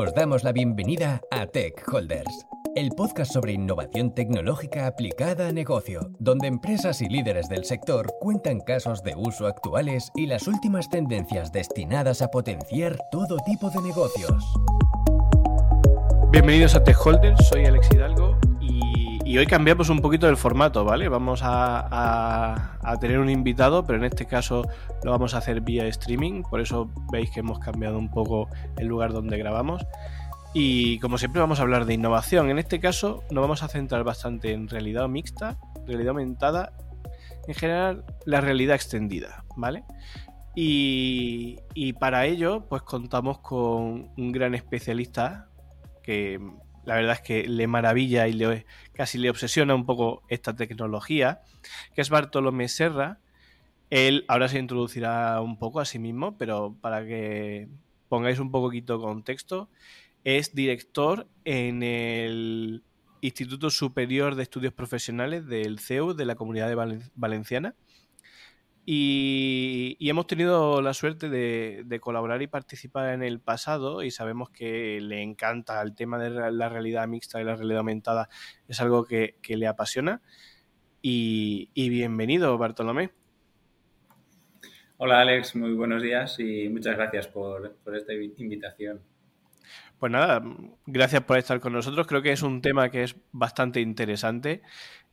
Os damos la bienvenida a Tech Holders, el podcast sobre innovación tecnológica aplicada a negocio, donde empresas y líderes del sector cuentan casos de uso actuales y las últimas tendencias destinadas a potenciar todo tipo de negocios. Bienvenidos a Tech Holders, soy Alex Hidalgo y, hoy cambiamos un poquito el formato, ¿vale? Vamos a, tener un invitado, pero en este caso lo vamos a hacer vía streaming, por eso veis que hemos cambiado un poco el lugar donde grabamos. Y como siempre vamos a hablar de innovación. En este caso nos vamos a centrar bastante en realidad mixta, realidad aumentada, en general la realidad extendida, ¿vale? Y, y para ello pues contamos con un gran especialista que la verdad es que le maravilla y le, casi le obsesiona un poco esta tecnología, que es Bartolomé Serra. Él ahora se introducirá un poco a sí mismo, pero para que pongáis un poquito contexto, es director en el Instituto Superior de Estudios Profesionales del CEU de la Comunidad Valenciana y, hemos tenido la suerte de, colaborar y participar en el pasado y sabemos que le encanta el tema de la realidad mixta y la realidad aumentada. Es algo que, le apasiona. Y, bienvenido, Bartolomé. Hola Alex, muy buenos días y muchas gracias por, esta invitación. Pues nada, gracias por estar con nosotros. Creo que es un tema que es bastante interesante.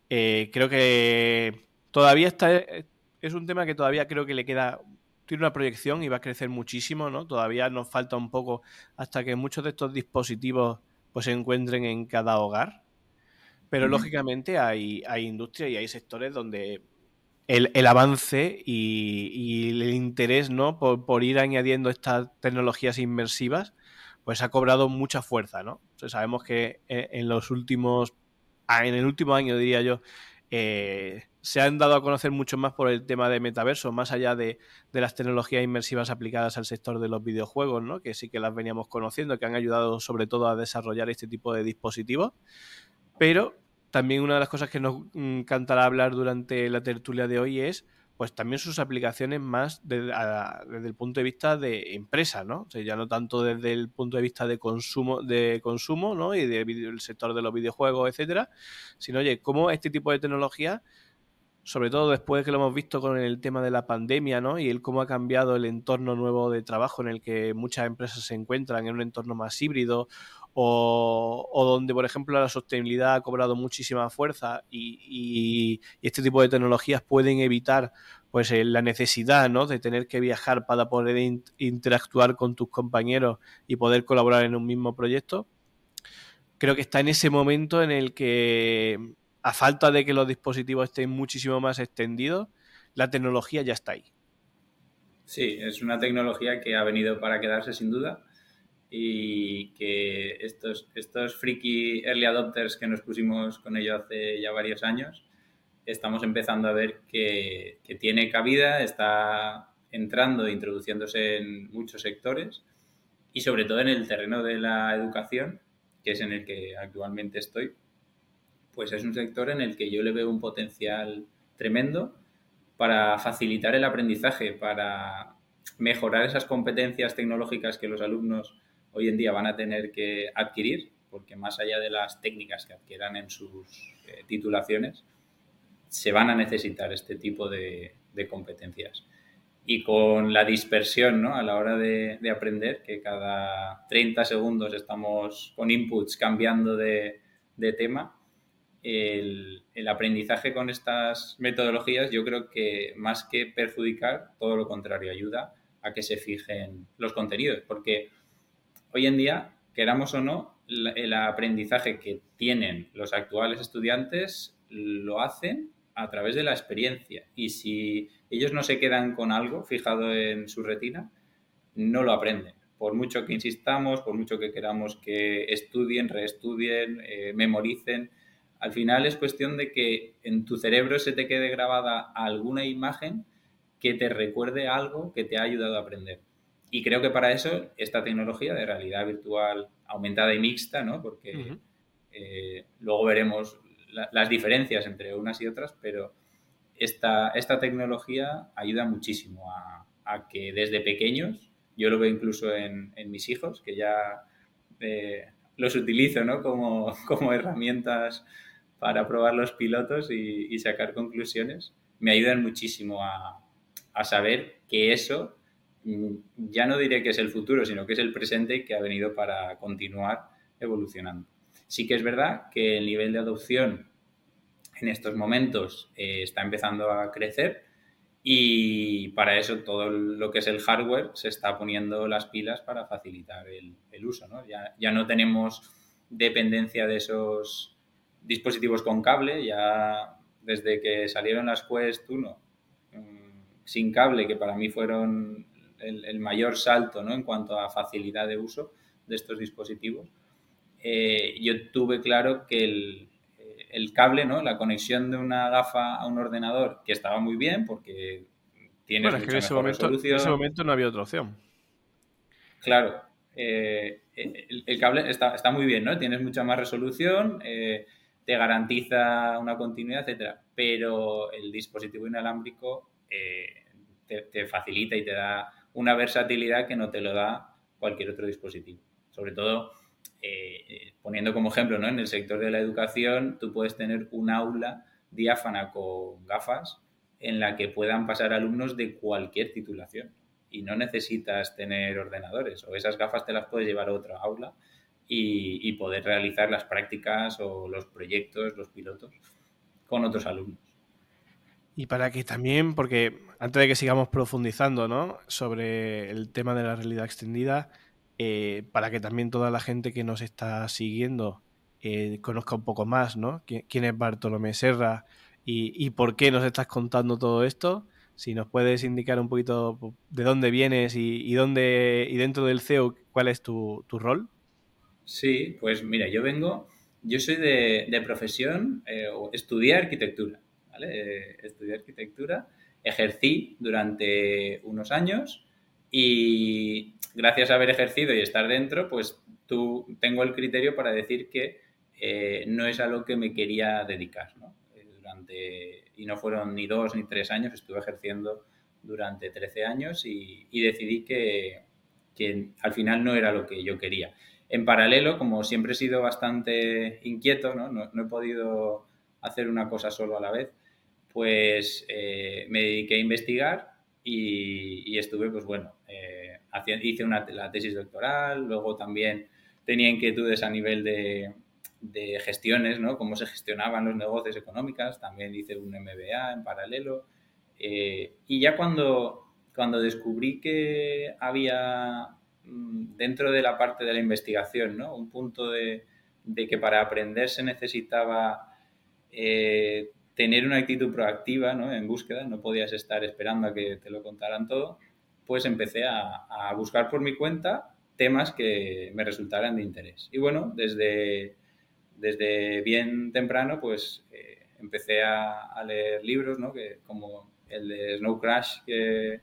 Eh, creo que todavía está, es un tema que todavía creo que le queda, tiene una proyección y va a crecer muchísimo, ¿no? Todavía nos falta un poco hasta que muchos de estos dispositivos pues se encuentren en cada hogar. Pero lógicamente hay, hay industria y hay sectores donde el, avance y, el interés ¿no? Por, ir añadiendo estas tecnologías inmersivas, pues ha cobrado mucha fuerza, ¿no? sabemos que en, en, los últimos, en el último año, diría yo, eh, se han dado a conocer mucho más por el tema de metaverso, más allá de, las tecnologías inmersivas aplicadas al sector de los videojuegos, ¿no? que sí que las veníamos conociendo, que han ayudado sobre todo a desarrollar este tipo de dispositivos. Pero también una de las cosas que nos encantará hablar durante la tertulia de hoy es pues también sus aplicaciones más desde el punto de vista de empresa, ¿no? O sea, ya no tanto desde el punto de vista de consumo, de consumo, ¿no? Y del sector de los videojuegos, etcétera, sino, oye, cómo este tipo de tecnología sobre todo después que lo hemos visto con el tema de la pandemia, ¿no? Y el cómo ha cambiado el entorno nuevo de trabajo en el que muchas empresas se encuentran en un entorno más híbrido o, donde, por ejemplo, la sostenibilidad ha cobrado muchísima fuerza y, este tipo de tecnologías pueden evitar pues eh, la necesidad ¿no? de tener que viajar para poder interactuar con tus compañeros y poder colaborar en un mismo proyecto. Creo que está en ese momento en el que a falta de que los dispositivos estén muchísimo más extendidos, la tecnología ya está ahí. Sí, es una tecnología que ha venido para quedarse sin duda y que estos, estos freaky early adopters que nos pusimos con ello hace ya varios años, estamos empezando a ver que, que tiene cabida, está entrando, introduciéndose en muchos sectores y sobre todo en el terreno de la educación, que es en el que actualmente estoy pues es un sector en el que yo le veo un potencial tremendo para facilitar el aprendizaje, para mejorar esas competencias tecnológicas que los alumnos hoy en día van a tener que adquirir, porque más allá de las técnicas que adquieran en sus eh, titulaciones, se van a necesitar este tipo de, competencias. Y con la dispersión ¿no? a la hora de, de, aprender, que cada 30 segundos estamos con inputs cambiando de, de tema, el, aprendizaje con estas metodologías yo creo que más que perjudicar, todo lo contrario, ayuda a que se fijen los contenidos, porque hoy en día, queramos o no, el aprendizaje que tienen los actuales estudiantes lo hacen a través de la experiencia y si ellos no se quedan con algo fijado en su retina, no lo aprenden. Por mucho que insistamos, por mucho que queramos que estudien, reestudien, eh, memoricen, al final es cuestión de que en tu cerebro se te quede grabada alguna imagen que te recuerde algo que te ha ayudado a aprender. Y creo que para eso esta tecnología de realidad virtual aumentada y mixta, ¿no? Porque eh, luego veremos las diferencias entre unas y otras, pero esta, esta tecnología ayuda muchísimo a, que desde pequeños, yo lo veo incluso en, en mis hijos, que ya eh, los utilizo ¿no? como, como, herramientas para probar los pilotos y, sacar conclusiones. Me ayudan muchísimo a, a, saber que eso ya no diré que es el futuro, sino que es el presente que ha venido para continuar evolucionando. Sí que es verdad que el nivel de adopción en estos momentos eh, está empezando a crecer y para eso todo lo que es el hardware se está poniendo las pilas para facilitar el, uso. ¿no? Ya, ya, no tenemos dependencia de esos dispositivos con cable, ya desde que salieron las Quest 1 mm, sin cable, que para mí fueron el, mayor salto ¿no? en cuanto a facilidad de uso de estos dispositivos, eh, yo tuve claro que el, el cable, ¿no? La conexión de una gafa a un ordenador, que estaba muy bien porque tiene bueno, en ese, momento, en ese momento no había otra opción. Claro. Eh, el, cable está, muy bien, ¿no? Tienes mucha más resolución, eh, te garantiza una continuidad, etcétera. Pero el dispositivo inalámbrico eh, te, facilita y te da una versatilidad que no te lo da cualquier otro dispositivo. Sobre todo eh, poniendo como ejemplo, ¿no? en el sector de la educación, tú puedes tener un aula diáfana con gafas en la que puedan pasar alumnos de cualquier titulación y no necesitas tener ordenadores o esas gafas te las puedes llevar a otra aula y, poder realizar las prácticas o los proyectos, los pilotos con otros alumnos. Y para que también, porque antes de que sigamos profundizando ¿no? sobre el tema de la realidad extendida, eh, para que también toda la gente que nos está siguiendo eh, conozca un poco más, ¿no? ¿Quién, es Bartolomé Serra y, por qué nos estás contando todo esto? Si nos puedes indicar un poquito de dónde vienes y, dónde y dentro del CEO cuál es tu, rol. Sí, pues mira, yo vengo, yo soy de, profesión, eh, estudié arquitectura, ¿vale? estudié arquitectura, ejercí durante unos años y gracias a haber ejercido y estar dentro, pues tú tengo el criterio para decir que eh, no es a lo que me quería dedicar. ¿no? Durante, y no fueron ni dos ni tres años, estuve ejerciendo durante 13 años y, decidí que, que, al final no era lo que yo quería. En paralelo, como siempre he sido bastante inquieto, no, no, he podido hacer una cosa solo a la vez, pues eh, me dediqué a investigar y, estuve, pues bueno, hice una, la tesis doctoral, luego también tenía inquietudes a nivel de, de gestiones, ¿no? Cómo se gestionaban los negocios económicos, también hice un MBA en paralelo. Eh, y ya cuando, cuando descubrí que había mm, dentro de la parte de la investigación, ¿no? Un punto de, de que para aprender se necesitaba eh, tener una actitud proactiva ¿no? en búsqueda, no podías estar esperando a que te lo contaran todo, pues empecé a, buscar por mi cuenta temas que me resultaran de interés. Y bueno, desde, desde bien temprano, pues eh, empecé a, leer libros, ¿no? Que, como el de Snow Crash, que,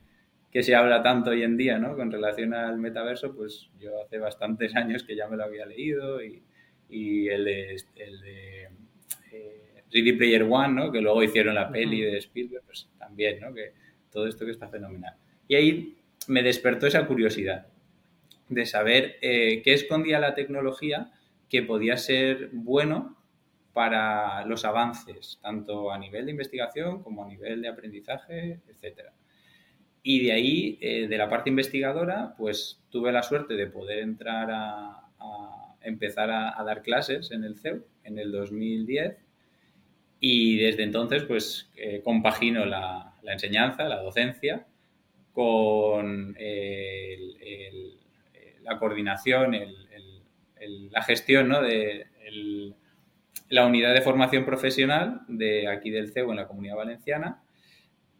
que, se habla tanto hoy en día, ¿no? Con relación al metaverso, pues yo hace bastantes años que ya me lo había leído y, y el de, el de eh, Ready Player One, ¿no? Que luego hicieron la peli de Spielberg, pues también, ¿no? Que todo esto que está fenomenal. Y ahí me despertó esa curiosidad de saber eh, qué escondía la tecnología que podía ser bueno para los avances, tanto a nivel de investigación como a nivel de aprendizaje, etc. Y de ahí, eh, de la parte investigadora, pues tuve la suerte de poder entrar a, empezar a, dar clases en el CEU en el 2010 y desde entonces pues eh, compagino la, la enseñanza, la docencia con la coordinación, la gestión de la unidad de formación profesional de aquí del CEU en la Comunidad Valenciana,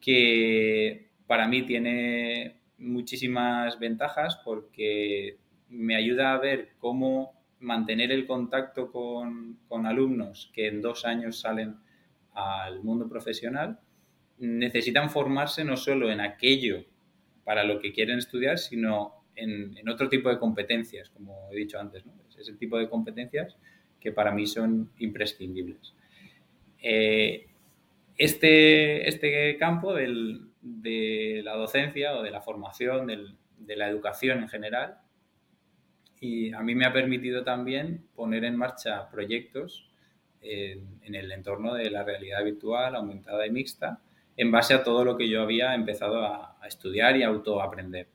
que para mí tiene muchísimas ventajas porque me ayuda a ver cómo mantener el contacto con, con alumnos que en dos años salen al mundo profesional necesitan formarse no solo en aquello para lo que quieren estudiar, sino en, otro tipo de competencias, como he dicho antes. ¿no? Es el tipo de competencias que para mí son imprescindibles. Eh, este, este campo de la docencia o de la formación, de la educación en general, y a mí me ha permitido también poner en marcha proyectos en, el entorno de la realidad virtual, aumentada y mixta, en base a todo lo que yo había empezado a, estudiar y a autoaprender.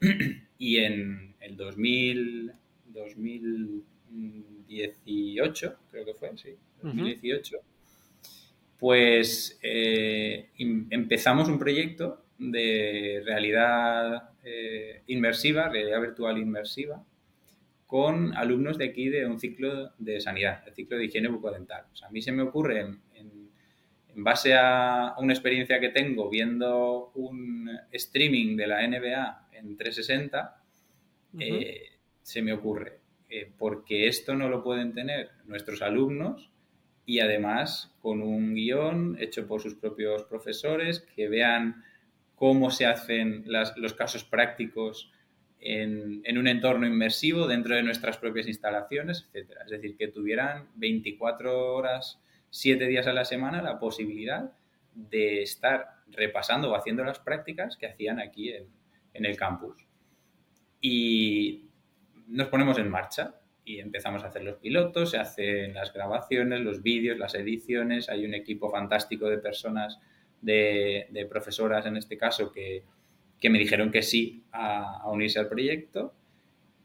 y en el 2000, 2018, creo que fue, sí, 2018, pues eh, empezamos un proyecto de realidad eh, inmersiva, realidad virtual inmersiva, con alumnos de aquí de un ciclo de sanidad, el ciclo de higiene bucodental. O sea, a mí se me ocurre, en, base a una experiencia que tengo viendo un streaming de la NBA en 360, eh, se me ocurre, eh, porque esto no lo pueden tener nuestros alumnos y además con un guion hecho por sus propios profesores, que vean cómo se hacen los casos prácticos en, un entorno inmersivo dentro de nuestras propias instalaciones, etc. Es decir, que tuvieran 24 horas, 7 días a la semana la posibilidad de estar repasando o haciendo las prácticas que hacían aquí en, el campus. Y nos ponemos en marcha y empezamos a hacer los pilotos, se hacen las grabaciones, los vídeos, las ediciones, hay un equipo fantástico de personas, de profesoras en este caso, que, que me dijeron que sí a, unirse al proyecto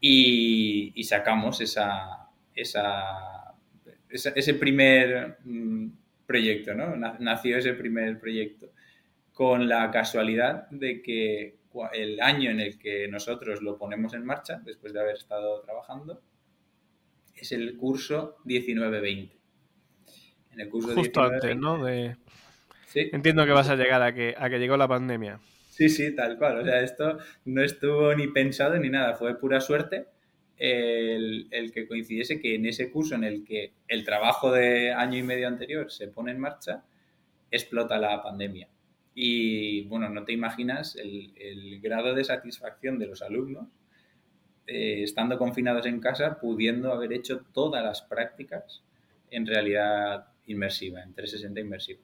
y, sacamos esa, esa, ese primer mm, proyecto, ¿no? Nació ese primer proyecto con la casualidad de que el año en el que nosotros lo ponemos en marcha, después de haber estado trabajando, es el curso 19-20. En el curso Justo antes, ¿no? De... Entiendo que vas a llegar a que, a que llegó la pandemia. Sí, sí, tal cual. O sea, esto no estuvo ni pensado ni nada, fue pura suerte el, que coincidiese que en ese curso en el que el trabajo de año y medio anterior se pone en marcha, explota la pandemia. Y bueno, no te imaginas el, grado de satisfacción de los alumnos eh, estando confinados en casa, pudiendo haber hecho todas las prácticas en realidad inmersiva, en 360 inmersiva.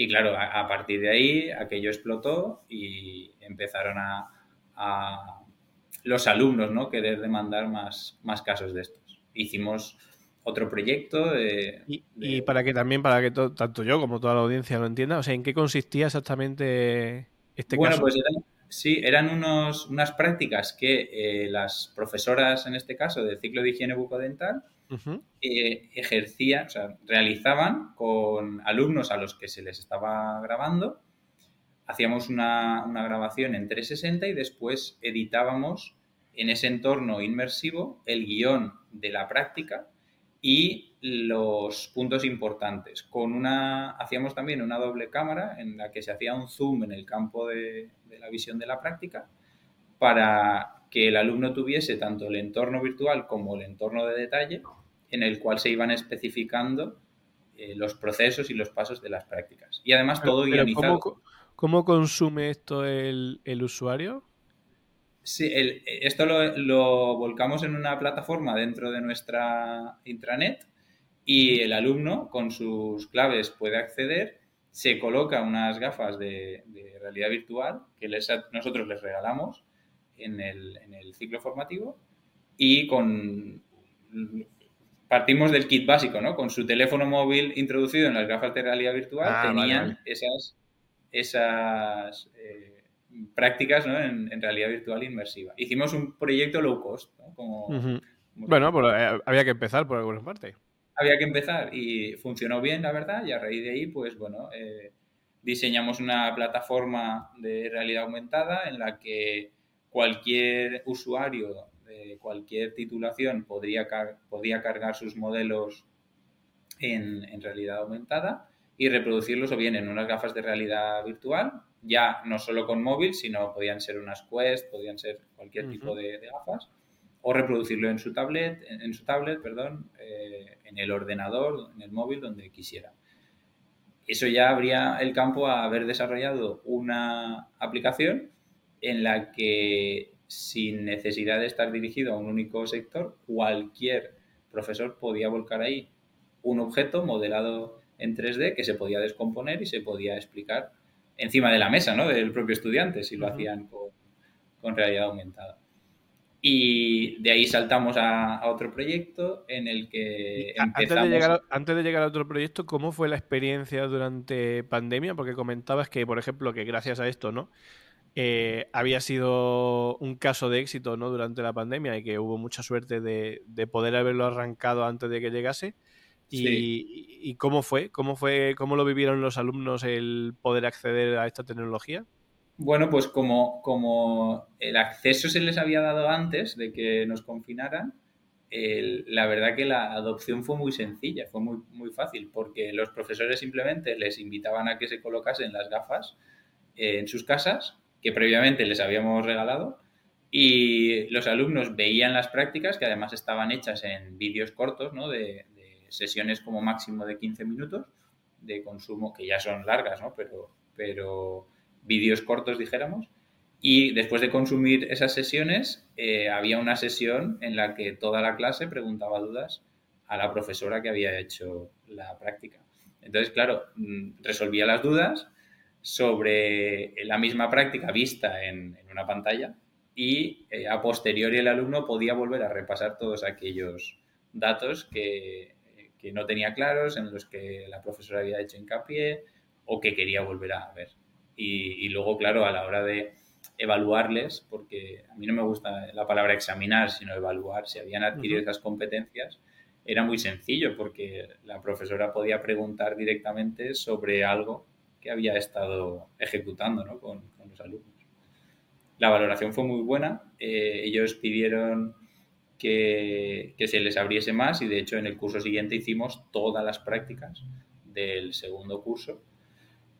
Y claro, a, partir de ahí aquello explotó y empezaron a, los alumnos ¿no? querer demandar más, más casos de estos. Hicimos otro proyecto de, y, para que también, para que tanto yo como toda la audiencia lo entienda, o sea, ¿en qué consistía exactamente este bueno, caso? Pues eran, sí, eran unos, unas prácticas que eh, las profesoras, en este caso, del ciclo de higiene bucodental, eh, ejercían, o sea, realizaban con alumnos a los que se les estaba grabando, hacíamos una, grabación en 360 y después editábamos en ese entorno inmersivo el guion de la práctica y los puntos importantes. Con una, hacíamos también una doble cámara en la que se hacía un zoom en el campo de la visión de la práctica para que el alumno tuviese tanto el entorno virtual como el entorno de detalle en el cual se iban especificando eh, los procesos y los pasos de las prácticas. Y además todo guionizado. ¿cómo, consume esto el, usuario? Sí, esto lo, volcamos en una plataforma dentro de nuestra intranet y el alumno con sus claves puede acceder, se coloca unas gafas de, realidad virtual que nosotros les regalamos en el, en el ciclo formativo y con partimos del kit básico, ¿no? Con su teléfono móvil introducido en las gafas de realidad virtual, ah, tenían esas, esas eh, prácticas ¿no? en, realidad virtual inmersiva. Hicimos un proyecto low cost, ¿no? Como, bueno, pues eh, había que empezar por alguna parte. Había que empezar y funcionó bien, la verdad, y a raíz de ahí, pues bueno, eh, diseñamos una plataforma de realidad aumentada en la que cualquier usuario cualquier titulación podría podía cargar sus modelos en, realidad aumentada y reproducirlos o bien en unas gafas de realidad virtual, ya no solo con móvil, sino podían ser unas Quest, podían ser cualquier tipo de, gafas, o reproducirlo en su tablet, en, su tablet, perdón, eh, en el ordenador, en el móvil, donde quisiera. Eso ya habría el campo a haber desarrollado una aplicación en la que sin necesidad de estar dirigido a un único sector, cualquier profesor podía volcar ahí un objeto modelado en 3D que se podía descomponer y se podía explicar encima de la mesa ¿no? del propio estudiante si lo hacían con, realidad aumentada. Y de ahí saltamos a, otro proyecto en el que empezamos... Antes de, llegar, antes de llegar a otro proyecto, ¿cómo fue la experiencia durante pandemia? Porque comentabas que, por ejemplo, que gracias a esto, ¿no? Eh, había sido un caso de éxito ¿no? durante la pandemia y que hubo mucha suerte de, poder haberlo arrancado antes de que llegase. Y, cómo fue? ¿Cómo fue? ¿Cómo lo vivieron los alumnos el poder acceder a esta tecnología? Bueno, pues como, como el acceso se les había dado antes de que nos confinaran, la verdad que la adopción fue muy sencilla, fue muy, muy fácil, porque los profesores simplemente les invitaban a que se colocasen las gafas en sus casas, que previamente les habíamos regalado, y los alumnos veían las prácticas, que además estaban hechas en vídeos cortos, ¿no? de, sesiones como máximo de 15 minutos de consumo, que ya son largas, ¿no? pero, pero vídeos cortos, dijéramos. Y después de consumir esas sesiones, eh, había una sesión en la que toda la clase preguntaba dudas a la profesora que había hecho la práctica. Entonces, claro, mm, resolvía las dudas sobre la misma práctica vista en, una pantalla y eh, a posteriori el alumno podía volver a repasar todos aquellos datos que, que no tenía claros, en los que la profesora había hecho hincapié o que quería volver a ver. Y, luego, claro, a la hora de evaluarles, porque a mí no me gusta la palabra examinar, sino evaluar si habían adquirido esas competencias, era muy sencillo porque la profesora podía preguntar directamente sobre algo había estado ejecutando con, los alumnos. La valoración fue muy buena. Eh, ellos pidieron que, que, se les abriese más y de hecho en el curso siguiente hicimos todas las prácticas del segundo curso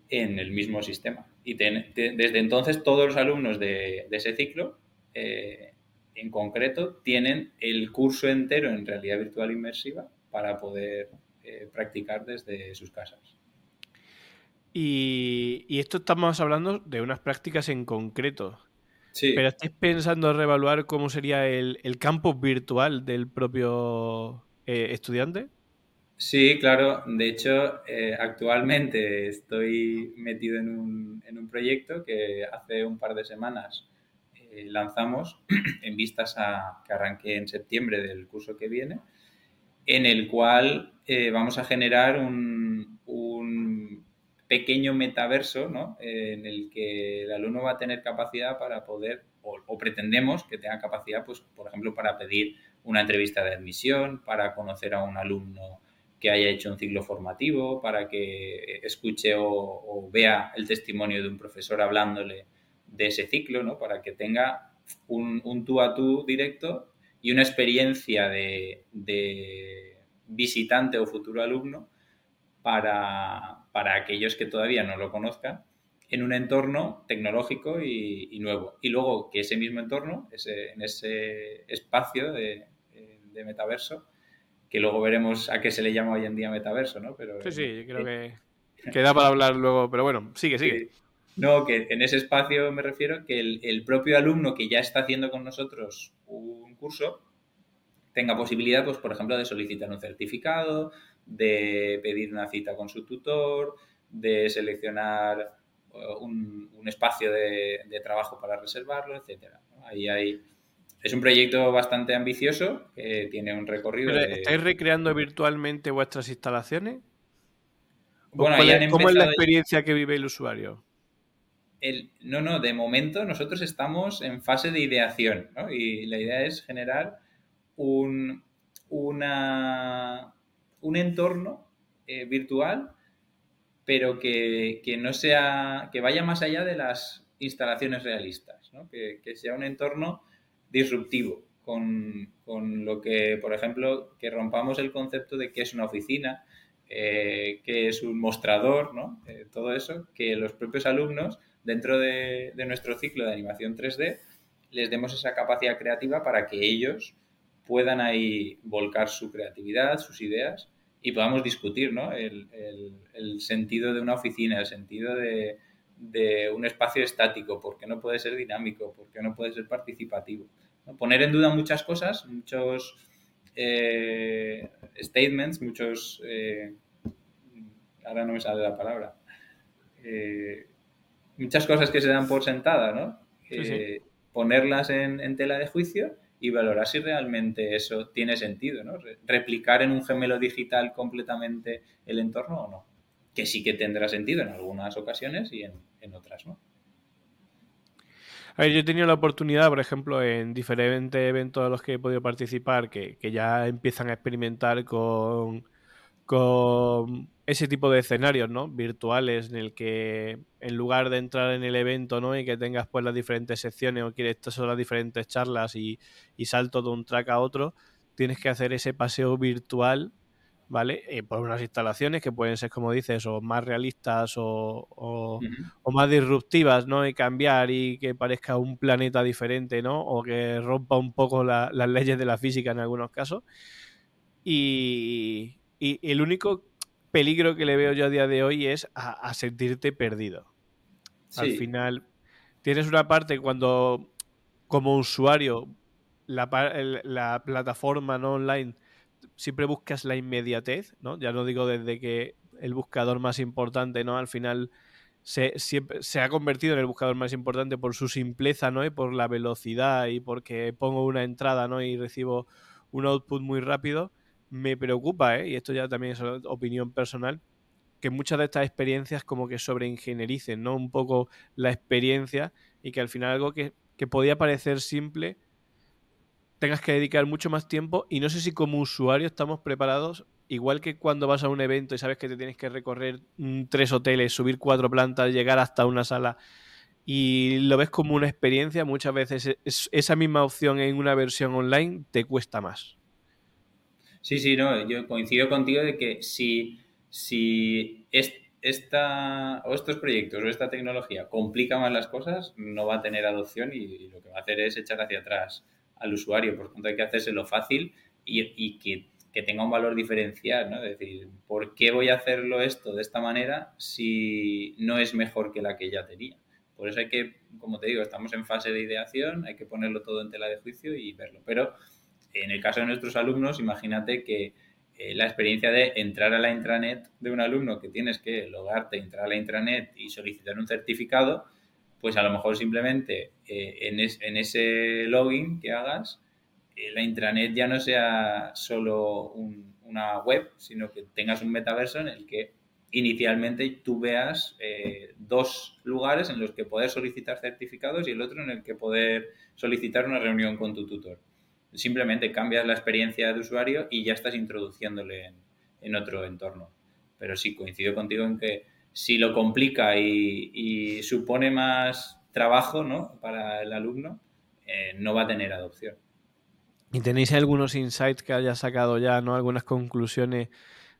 en el mismo sistema. Y desde entonces todos los alumnos de, ese ciclo, eh, en concreto, tienen el curso entero en realidad virtual inmersiva para poder eh, practicar desde sus casas. Y, esto estamos hablando de unas prácticas en concreto. Sí. Pero ¿estáis pensando reevaluar cómo sería el, el campus virtual del propio eh, estudiante? Sí, claro. De hecho, eh, actualmente estoy metido en un, en un, proyecto que hace un par de semanas eh, lanzamos en vistas a que arranque en septiembre del curso que viene, en el cual eh, vamos a generar un, un pequeño metaverso ¿no? en el que el alumno va a tener capacidad para poder, o, o pretendemos que tenga capacidad, pues, por ejemplo, para pedir una entrevista de admisión, para conocer a un alumno que haya hecho un ciclo formativo, para que escuche o, vea el testimonio de un profesor hablándole de ese ciclo, ¿no? para que tenga un, tú a tú directo y una experiencia de, visitante o futuro alumno para, aquellos que todavía no lo conozcan en un entorno tecnológico y, nuevo. Y luego que ese mismo entorno, ese, en ese espacio de metaverso, que luego veremos a qué se le llama hoy en día metaverso, ¿no? Pero, sí, sí, creo que, queda para hablar luego, pero bueno, sigue, sigue. No, que en ese espacio me refiero que el, propio alumno que ya está haciendo con nosotros un curso tenga posibilidad, pues, por ejemplo, de solicitar un certificado, de pedir una cita con su tutor, de seleccionar uh, un, espacio de, trabajo para reservarlo, etcétera. Ahí hay es un proyecto bastante ambicioso que tiene un recorrido. ¿Estáis recreando virtualmente vuestras instalaciones? Bueno, ¿Cómo es la experiencia que vive el usuario? no, no, de momento nosotros estamos en fase de ideación ¿no? y la idea es generar un, una, un entorno eh, virtual, pero que, no sea, que vaya más allá de las instalaciones realistas, que, que sea un entorno disruptivo, con, lo que, por ejemplo, que rompamos el concepto de qué es una oficina, eh, qué es un mostrador, ¿no? Eh, todo eso, que los propios alumnos, dentro de, nuestro ciclo de animación 3D, les demos esa capacidad creativa para que ellos puedan ahí volcar su creatividad, sus ideas y podamos discutir ¿no? el, sentido de una oficina, el sentido de, de un espacio estático, porque no puede ser dinámico, porque no puede ser participativo. Poner en duda muchas cosas, muchos eh, statements, muchos... Eh, ahora no me sale la palabra. Eh, muchas cosas que se dan por sentada, ¿no? Ponerlas en, tela de juicio y valorar si realmente eso tiene sentido, ¿no? Replicar en un gemelo digital completamente el entorno o no. Que sí que tendrá sentido en algunas ocasiones y en, otras no. A ver, yo he tenido la oportunidad, por ejemplo, en diferentes eventos a los que he podido participar, que, que ya empiezan a experimentar con, con ese tipo de escenarios, ¿no? Virtuales en el que en lugar de entrar en el evento, ¿no? Y que tengas pues las diferentes secciones o quieres estas son las diferentes charlas y, salto de un track a otro, tienes que hacer ese paseo virtual, ¿vale? Eh, por unas instalaciones que pueden ser, como dices, o más realistas o, más disruptivas, ¿no? Y cambiar y que parezca un planeta diferente, ¿no? O que rompa un poco las leyes de la física en algunos casos. Y, y el único peligro que le veo yo a día de hoy es a, sentirte perdido. Al final, tienes una parte cuando, como usuario, la, la plataforma ¿no? online, siempre buscas la inmediatez, ¿no? Ya no digo desde que el buscador más importante, ¿no? Al final se, siempre, se ha convertido en el buscador más importante por su simpleza, ¿no? Y por la velocidad y porque pongo una entrada, ¿no? Y recibo un output muy rápido me preocupa, ¿eh? y esto ya también es opinión personal, que muchas de estas experiencias como que sobreingeniericen, ¿no? Un poco la experiencia y que al final algo que, que podía parecer simple tengas que dedicar mucho más tiempo y no sé si como usuario estamos preparados, igual que cuando vas a un evento y sabes que te tienes que recorrer tres hoteles, subir cuatro plantas, llegar hasta una sala y lo ves como una experiencia, muchas veces esa misma opción en una versión online te cuesta más. Sí, sí, no, yo coincido contigo de que si, si esta, o estos proyectos o esta tecnología complica más las cosas, no va a tener adopción y, lo que va a hacer es echar hacia atrás al usuario. Por tanto, hay que hacérselo fácil y, y que, que, tenga un valor diferencial, ¿no? Es decir, ¿por qué voy a hacerlo esto de esta manera si no es mejor que la que ya tenía? Por eso hay que, como te digo, estamos en fase de ideación, hay que ponerlo todo en tela de juicio y verlo. Pero en el caso de nuestros alumnos, imagínate que eh, la experiencia de entrar a la intranet de un alumno que tienes que logarte, entrar a la intranet y solicitar un certificado, pues a lo mejor simplemente eh, en, ese login que hagas, eh, la intranet ya no sea solo una web, sino que tengas un metaverso en el que inicialmente tú veas dos lugares en los que poder solicitar certificados y el otro en el que poder solicitar una reunión con tu tutor. Simplemente cambias la experiencia de usuario y ya estás introduciéndole en, otro entorno. Pero sí, coincido contigo en que si lo complica y, supone más trabajo ¿no? para el alumno, eh, no va a tener adopción. ¿Y tenéis algunos insights que haya sacado ya, ¿no? Algunas conclusiones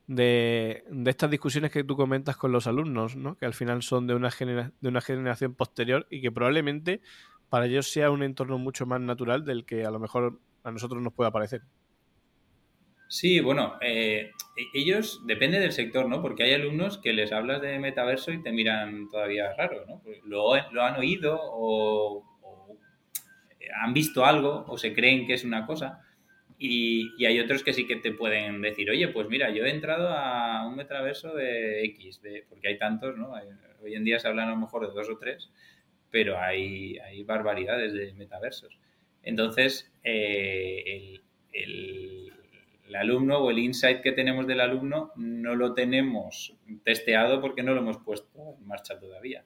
de, estas discusiones que tú comentas con los alumnos, ¿no? Que al final son de una, de una generación posterior y que probablemente para ellos sea un entorno mucho más natural del que a lo mejor a nosotros nos puede aparecer. Sí, bueno, eh, ellos depende del sector, ¿no? Porque hay alumnos que les hablas de metaverso y te miran todavía raro, ¿no? Pues lo, han oído o, han visto algo o se creen que es una cosa. Y, hay otros que sí que te pueden decir, oye, pues mira, yo he entrado a un metaverso de X, de, porque hay tantos, ¿no? hoy en día se hablan a lo mejor de dos o tres, pero hay, hay barbaridades de metaversos. Entonces, eh, el, alumno o el insight que tenemos del alumno no lo tenemos testeado porque no lo hemos puesto en marcha todavía.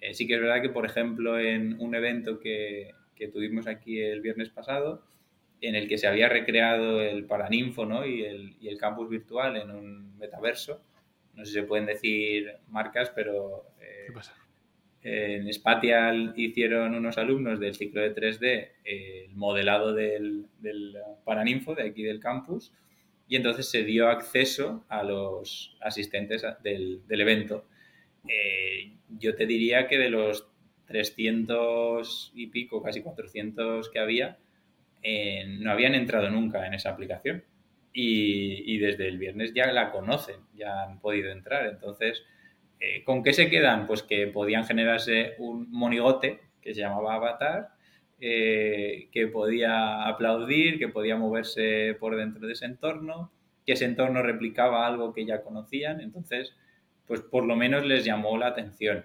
Eh, sí que es verdad que, por ejemplo, en un evento que, tuvimos aquí el viernes pasado, en el que se había recreado el Paraninfo ¿no? y, el, y el campus virtual en un metaverso, no sé si se pueden decir marcas, pero... Eh, ¿Qué pasa? En Spatial hicieron unos alumnos del ciclo de 3D el modelado del, Paraninfo de aquí del campus y entonces se dio acceso a los asistentes del, evento. Eh, yo te diría que de los 300 y pico, casi 400 que había, eh, no habían entrado nunca en esa aplicación. Y, y, desde el viernes ya la conocen, ya han podido entrar. Entonces, eh, ¿Con qué se quedan? Pues que podían generarse un monigote que se llamaba Avatar, eh, que podía aplaudir, que podía moverse por dentro de ese entorno, que ese entorno replicaba algo que ya conocían. Entonces, pues por lo menos les llamó la atención.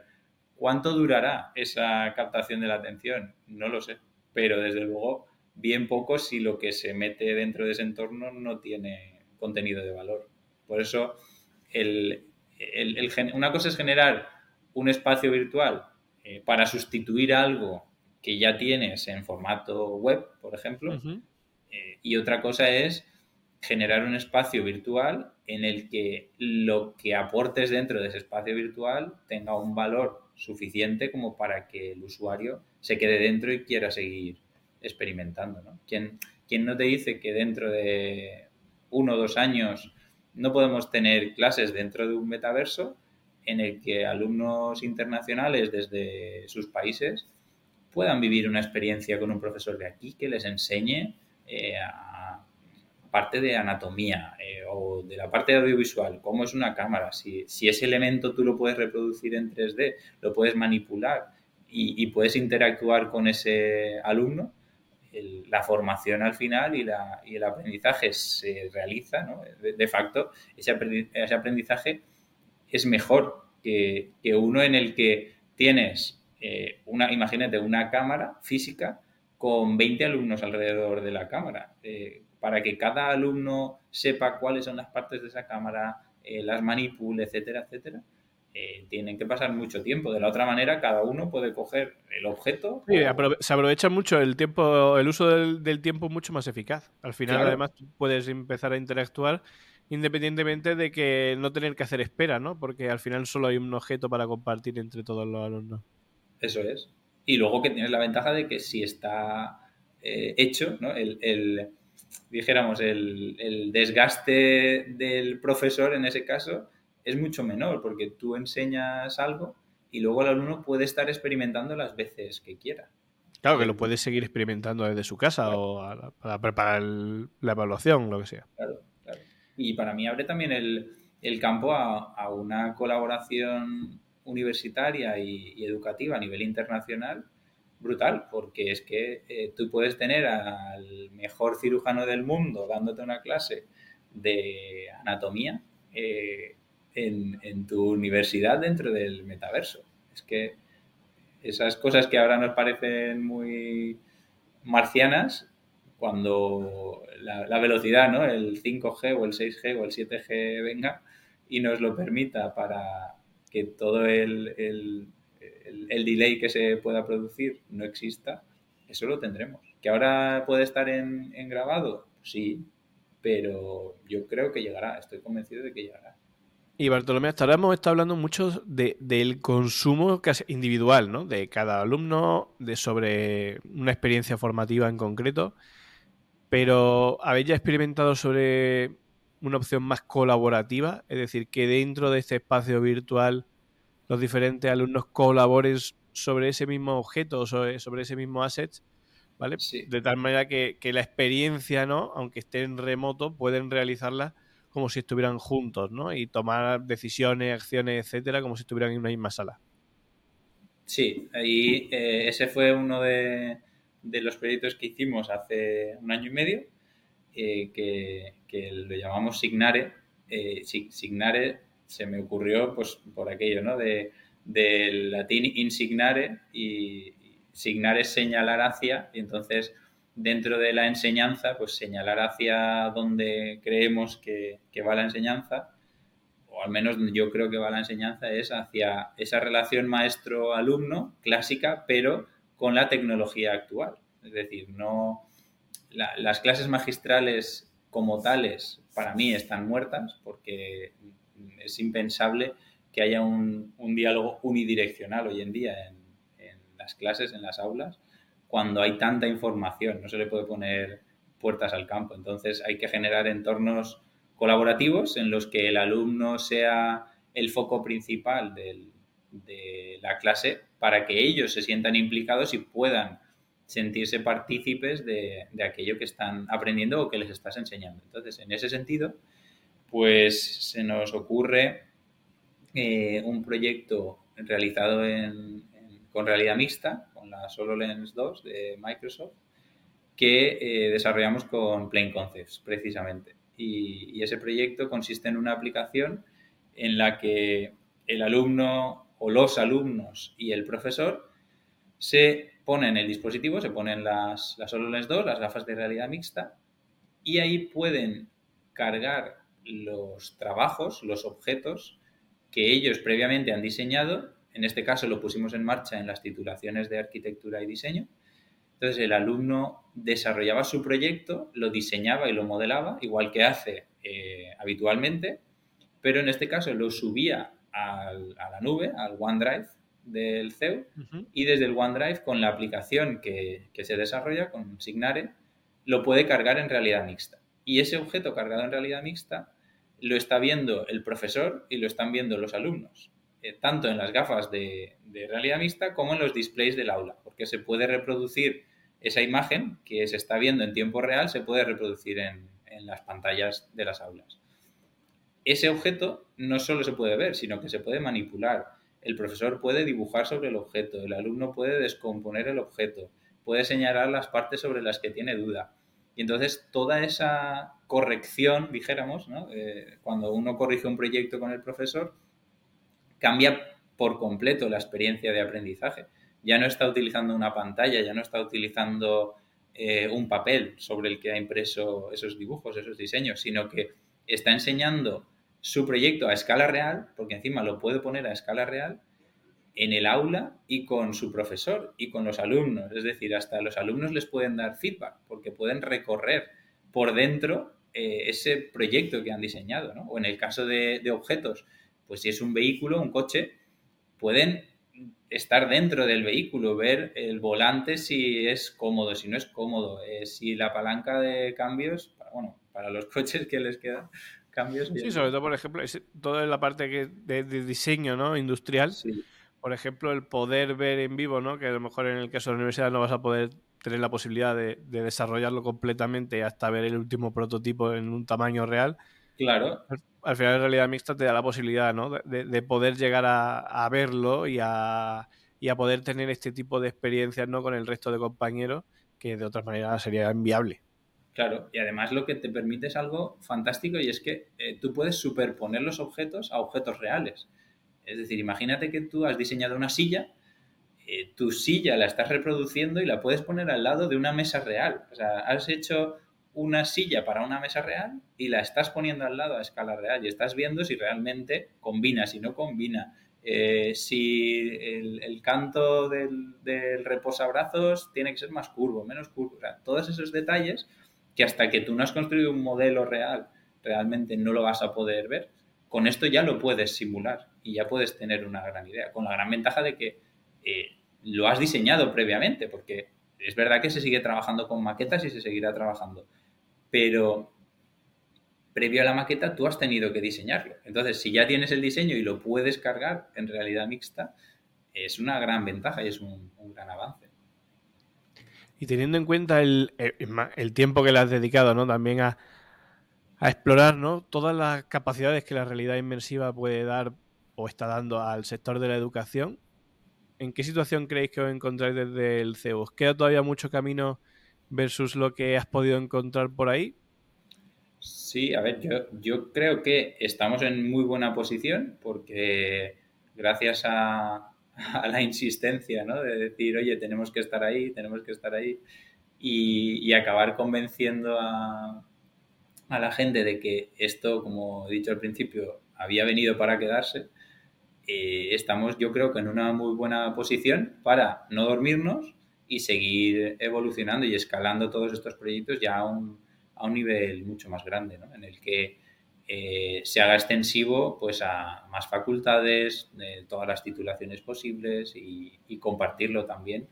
¿Cuánto durará esa captación de la atención? No lo sé, pero desde luego bien poco si lo que se mete dentro de ese entorno no tiene contenido de valor. Por eso, una cosa es generar un espacio virtual eh, para sustituir algo que ya tienes en formato web, por ejemplo, eh, y otra cosa es generar un espacio virtual en el que lo que aportes dentro de ese espacio virtual tenga un valor suficiente como para que el usuario se quede dentro y quiera seguir experimentando. ¿no? ¿Quién, no te dice que dentro de uno o dos años no podemos tener clases dentro de un metaverso en el que alumnos internacionales desde sus países puedan vivir una experiencia con un profesor de aquí que les enseñe eh, parte de anatomía eh, o de la parte audiovisual, cómo es una cámara, si, si, ese elemento tú lo puedes reproducir en 3D, lo puedes manipular y, puedes interactuar con ese alumno, la formación al final y, la, y, el aprendizaje se realiza, ¿no? de, facto, ese aprendizaje es mejor que, que, uno en el que tienes eh, una, imagínate, una cámara física con 20 alumnos alrededor de la cámara. Eh, para que cada alumno sepa cuáles son las partes de esa cámara, eh, las manipule, etcétera, etcétera, eh, tienen que pasar mucho tiempo. De la otra manera, cada uno puede coger el objeto. Sí, se aprovecha mucho el tiempo, el uso del, tiempo mucho más eficaz. Al final, además, puedes empezar a interactuar independientemente de que no tener que hacer espera, ¿no? Porque al final solo hay un objeto para compartir entre todos los alumnos. Eso es. Y luego que tienes la ventaja de que si está eh, hecho, ¿no? el, dijéramos, el, desgaste del profesor en ese caso es mucho menor, porque tú enseñas algo y luego el alumno puede estar experimentando las veces que quiera. Claro, que lo puede seguir experimentando desde su casa o para preparar la evaluación, lo que sea. Claro, claro. Y para mí abre también el, campo a, una colaboración universitaria y, educativa a nivel internacional brutal, porque es que eh, tú puedes tener al mejor cirujano del mundo dándote una clase de anatomía eh, en, tu universidad dentro del metaverso. Es que esas cosas que ahora nos parecen muy marcianas, cuando la, velocidad, ¿no? el 5G o el 6G o el 7G venga y nos lo permita para que todo el el, delay que se pueda producir no exista, eso lo tendremos. ¿Que ahora puede estar en, grabado? Sí, pero yo creo que llegará, estoy convencido de que llegará. Y Bartolomé, hasta ahora hemos estado hablando mucho del consumo individual, ¿no? De cada alumno, de sobre una experiencia formativa en concreto. Pero ¿habéis ya experimentado sobre una opción más colaborativa? Es decir, que dentro de este espacio virtual los diferentes alumnos colaboren sobre ese mismo objeto o sobre, ese mismo asset, ¿vale? De tal manera que, la experiencia, ¿no? Aunque esté en remoto, pueden realizarla como si estuvieran juntos, ¿no? Y tomar decisiones, acciones, etcétera, como si estuvieran en una misma sala. Sí, ahí eh, ese fue uno de, los proyectos que hicimos hace un año y medio, eh, que, lo llamamos Signare. Eh, Signare se me ocurrió pues por aquello, ¿no? De, del latín insignare y signare es señalar hacia y entonces dentro de la enseñanza pues señalar hacia donde creemos que, va la enseñanza o al menos yo creo que va la enseñanza es hacia esa relación maestro-alumno clásica pero con la tecnología actual. Es decir, no las clases magistrales como tales para mí están muertas porque es impensable que haya un, diálogo unidireccional hoy en día en, las clases, en las aulas, cuando hay tanta información, no se le puede poner puertas al campo. Entonces hay que generar entornos colaborativos en los que el alumno sea el foco principal de la clase para que ellos se sientan implicados y puedan sentirse partícipes de, aquello que están aprendiendo o que les estás enseñando. Entonces, en ese sentido, pues se nos ocurre eh, un proyecto realizado con realidad mixta, con la SoloLens 2 de Microsoft, que eh, desarrollamos con Plain Concepts, precisamente. Y, ese proyecto consiste en una aplicación en la que el alumno o los alumnos y el profesor se ponen el dispositivo, se ponen las, las HoloLens 2, las gafas de realidad mixta, y ahí pueden cargar los trabajos, los objetos que ellos previamente han diseñado. En este caso lo pusimos en marcha en las titulaciones de arquitectura y diseño. Entonces el alumno desarrollaba su proyecto, lo diseñaba y lo modelaba, igual que hace eh, habitualmente, pero en este caso lo subía a la nube, al OneDrive del CEU, y desde el OneDrive con la aplicación que, que se desarrolla, con Signare, lo puede cargar en realidad mixta. Y ese objeto cargado en realidad mixta lo está viendo el profesor y lo están viendo los alumnos, eh, tanto en las gafas de, realidad mixta como en los displays del aula, porque se puede reproducir esa imagen que se está viendo en tiempo real, se puede reproducir en, en las pantallas de las aulas. Ese objeto no solo se puede ver, sino que se puede manipular. El profesor puede dibujar sobre el objeto, el alumno puede descomponer el objeto, puede señalar las partes sobre las que tiene duda. Y entonces toda esa corrección, dijéramos, eh, cuando uno corrige un proyecto con el profesor, cambia por completo la experiencia de aprendizaje. Ya no está utilizando una pantalla, ya no está utilizando eh, un papel sobre el que ha impreso esos dibujos, esos diseños, sino que está enseñando su proyecto a escala real, porque encima lo puede poner a escala real, en el aula y con su profesor y con los alumnos. Es decir, hasta los alumnos les pueden dar feedback porque pueden recorrer por dentro eh, ese proyecto que han diseñado. O en el caso de, objetos, pues si es un vehículo, un coche, pueden estar dentro del vehículo, ver el volante si es cómodo, si no es cómodo, eh, si la palanca de cambios, bueno, para los coches que les quedan cambios. Sí, sobre todo, por ejemplo, es toda la parte que de, diseño ¿no? industrial. Sí por ejemplo, el poder ver en vivo, ¿no? Que a lo mejor en el caso de la universidad no vas a poder tener la posibilidad de, desarrollarlo completamente hasta ver el último prototipo en un tamaño real. Claro. Al, final, la realidad mixta te da la posibilidad, ¿no? De, poder llegar a, verlo y a, y a, poder tener este tipo de experiencias, ¿no? Con el resto de compañeros que de otras maneras sería inviable. Claro, y además lo que te permite es algo fantástico y es que eh, tú puedes superponer los objetos a objetos reales. Es decir, imagínate que tú has diseñado una silla, eh, tu silla la estás reproduciendo y la puedes poner al lado de una mesa real. O sea, has hecho una silla para una mesa real y la estás poniendo al lado a escala real y estás viendo si realmente combina, si no combina, eh, si el, canto del, reposabrazos tiene que ser más curvo, menos curvo. O sea, todos esos detalles que hasta que tú no has construido un modelo real, realmente no lo vas a poder ver, con esto ya lo puedes simular y ya puedes tener una gran idea, con la gran ventaja de que eh, lo has diseñado previamente, porque es verdad que se sigue trabajando con maquetas y se seguirá trabajando, pero previo a la maqueta tú has tenido que diseñarlo. Entonces, si ya tienes el diseño y lo puedes cargar en realidad mixta, es una gran ventaja y es un, gran avance. Y teniendo en cuenta el, tiempo que le has dedicado ¿no? también a, explorar ¿no? todas las capacidades que la realidad inmersiva puede dar o está dando al sector de la educación. ¿En qué situación creéis que os encontráis desde el CEO? ¿Os queda todavía mucho camino versus lo que has podido encontrar por ahí? Sí, a ver, yo, creo que estamos en muy buena posición porque gracias a, la insistencia ¿no? de decir, oye, tenemos que estar ahí, tenemos que estar ahí y, acabar convenciendo a, a la gente de que esto, como he dicho al principio, había venido para quedarse, eh, estamos yo creo que en una muy buena posición para no dormirnos y seguir evolucionando y escalando todos estos proyectos ya a un, a un nivel mucho más grande, ¿no? en el que eh, se haga extensivo pues a más facultades, de todas las titulaciones posibles y, compartirlo también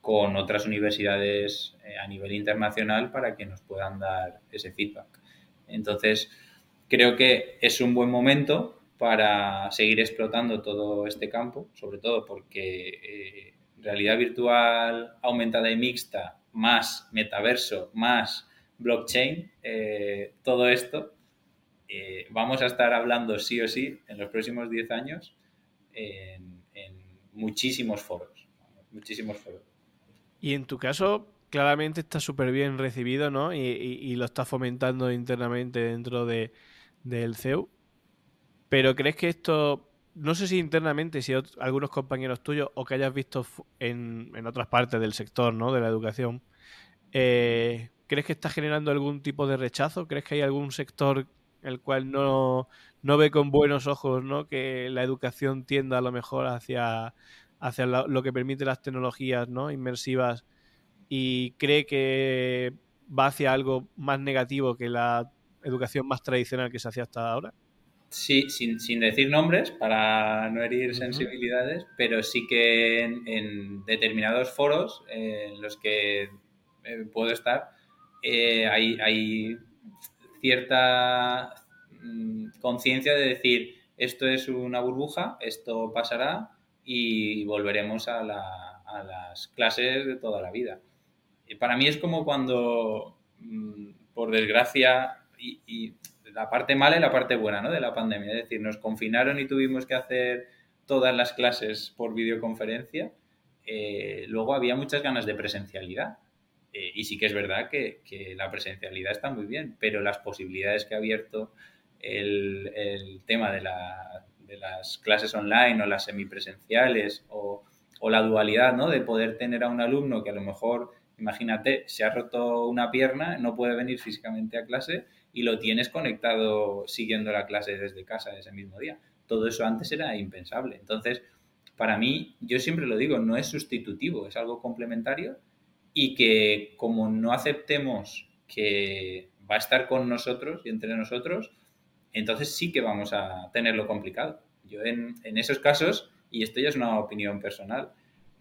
con otras universidades eh, a nivel internacional para que nos puedan dar ese feedback. Entonces, creo que es un buen momento para seguir explotando todo este campo, sobre todo porque eh, realidad virtual aumentada y mixta, más metaverso, más blockchain, eh, todo esto, eh, vamos a estar hablando sí o sí en los próximos 10 años en, muchísimos foros, muchísimos foros. Y en tu caso, claramente está súper bien recibido, ¿no? Y, lo está fomentando internamente dentro de, del CEU. Pero ¿crees que esto no sé si internamente, si algunos compañeros tuyos o que hayas visto en, otras partes del sector, ¿no? De la educación, eh, ¿crees que está generando algún tipo de rechazo? ¿Crees que hay algún sector el cual no, no ve con buenos ojos, ¿no? Que la educación tienda a lo mejor hacia, hacia lo que permite las tecnologías, ¿no? Inmersivas y cree que va hacia algo más negativo que la educación más tradicional que se hacía hasta ahora? Sí, sin, sin decir nombres para no herir sensibilidades, pero sí que en, determinados foros en los que eh, puedo estar, eh, hay, hay, cierta mm, conciencia de decir esto es una burbuja, esto pasará y volveremos a, a las clases de toda la vida. para mí es como cuando, mm, por desgracia, y, la parte mala y la parte buena ¿no? de la pandemia. Es decir, nos confinaron y tuvimos que hacer todas las clases por videoconferencia. Eh, luego había muchas ganas de presencialidad. Eh, y sí que es verdad que, la presencialidad está muy bien, pero las posibilidades que ha abierto el, tema de, las clases online o las semipresenciales o, o la dualidad, ¿no? De poder tener a un alumno que a lo mejor, imagínate, se ha roto una pierna, no puede venir físicamente a clase y lo tienes conectado siguiendo la clase desde casa ese mismo día. Todo eso antes era impensable. Entonces, para mí, yo siempre lo digo, no es sustitutivo, es algo complementario y que como no aceptemos que va a estar con nosotros y entre nosotros, entonces sí que vamos a tenerlo complicado. Yo en, esos casos, y esto ya es una opinión personal,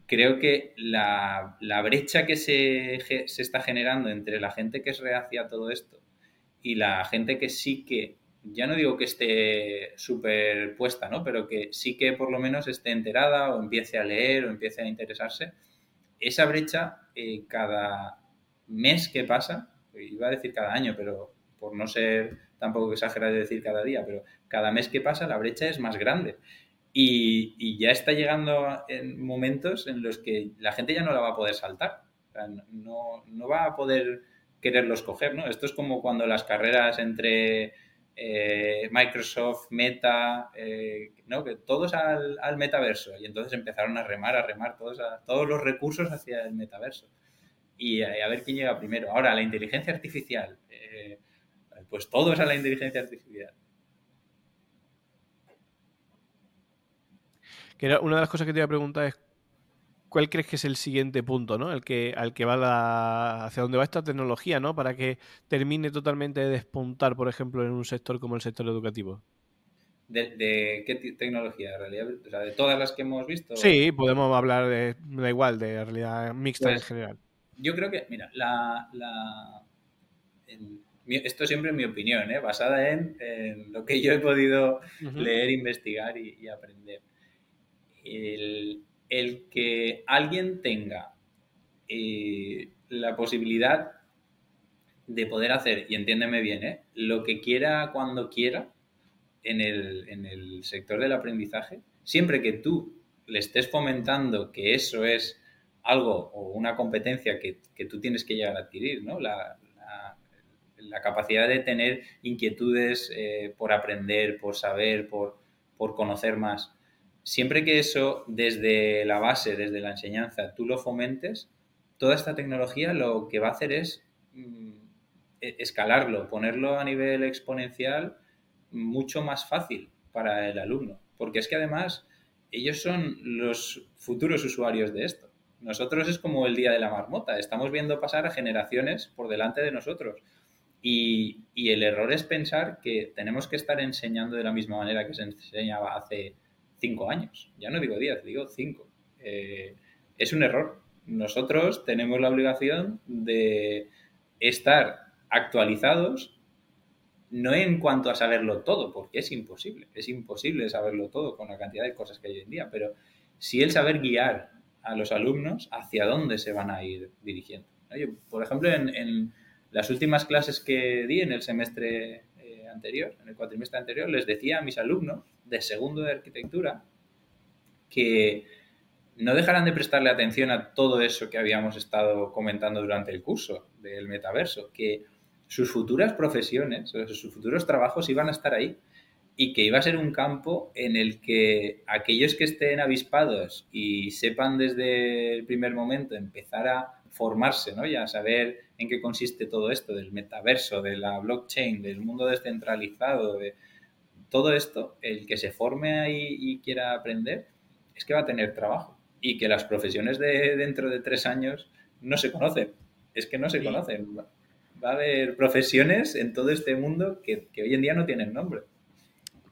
creo que la, brecha que se, se, está generando entre la gente que es reacia a todo esto y la gente que sí que, ya no digo que esté superpuesta, ¿no? Pero que sí que por lo menos esté enterada o empiece a leer o empiece a interesarse, esa brecha eh, cada mes que pasa, iba a decir cada año, pero por no ser tampoco exagerar de decir cada día, pero cada mes que pasa la brecha es más grande. Y, y, ya está llegando en momentos en los que la gente ya no la va a poder saltar. no, no va a poder quererlos coger, ¿no? Esto es como cuando las carreras entre eh, Microsoft, Meta, eh, ¿no? Que todos al, metaverso. Y entonces empezaron a remar, a remar todos, todos los recursos hacia el metaverso. Y a, ver quién llega primero. Ahora, la inteligencia artificial. Eh, pues todos a la inteligencia artificial. Que una de las cosas que te iba a preguntar es ¿cuál crees que es el siguiente punto, ¿no? El que, al que va la, hacia dónde va esta tecnología, ¿no? Para que termine totalmente de despuntar, por ejemplo, en un sector como el sector educativo. ¿De, qué tecnología, realidad? O sea, de todas las que hemos visto. Sí, podemos hablar de, da igual, de realidad mixta en pues, general. Yo creo que, mira, la, esto siempre es mi opinión, ¿eh? basada en, lo que yo he podido leer, investigar y, y aprender. El, el que alguien tenga eh, la posibilidad de poder hacer, y entiéndeme bien, ¿eh? lo que quiera cuando quiera en el, sector del aprendizaje, siempre que tú le estés fomentando que eso es algo o una competencia que, tú tienes que llegar a adquirir, ¿no? La, capacidad de tener inquietudes eh, por aprender, por saber, por, por conocer más siempre que eso desde la base, desde la enseñanza, tú lo fomentes, toda esta tecnología lo que va a hacer es mm, e-, escalarlo, ponerlo a nivel exponencial mucho más fácil para el alumno. Porque es que además ellos son los futuros usuarios de esto. Nosotros es como el día de la marmota, estamos viendo pasar a generaciones por delante de nosotros. Y, y el error es pensar que tenemos que estar enseñando de la misma manera que se enseñaba hace cinco años. Ya no digo diez, digo cinco. Eh, es un error. Nosotros tenemos la obligación de estar actualizados, no en cuanto a saberlo todo, porque es imposible. Es imposible saberlo todo con la cantidad de cosas que hay hoy en día, pero sí el saber guiar a los alumnos hacia dónde se van a ir dirigiendo. por ejemplo, en, las últimas clases que di en el semestre eh, anterior, en el cuatrimestre anterior, les decía a mis alumnos de segundo de arquitectura que no dejarán de prestarle atención a todo eso que habíamos estado comentando durante el curso del metaverso, que sus futuras profesiones, sus futuros trabajos iban a estar ahí y que iba a ser un campo en el que aquellos que estén avispados y sepan desde el primer momento empezar a formarse, ¿no? Y a saber en qué consiste todo esto del metaverso, de la blockchain, del mundo descentralizado, de todo esto, el que se forme ahí y quiera aprender, es que va a tener trabajo. Y que las profesiones de dentro de tres años no se conocen. Es que no se conocen. Va a haber profesiones en todo este mundo que, hoy en día no tienen nombre.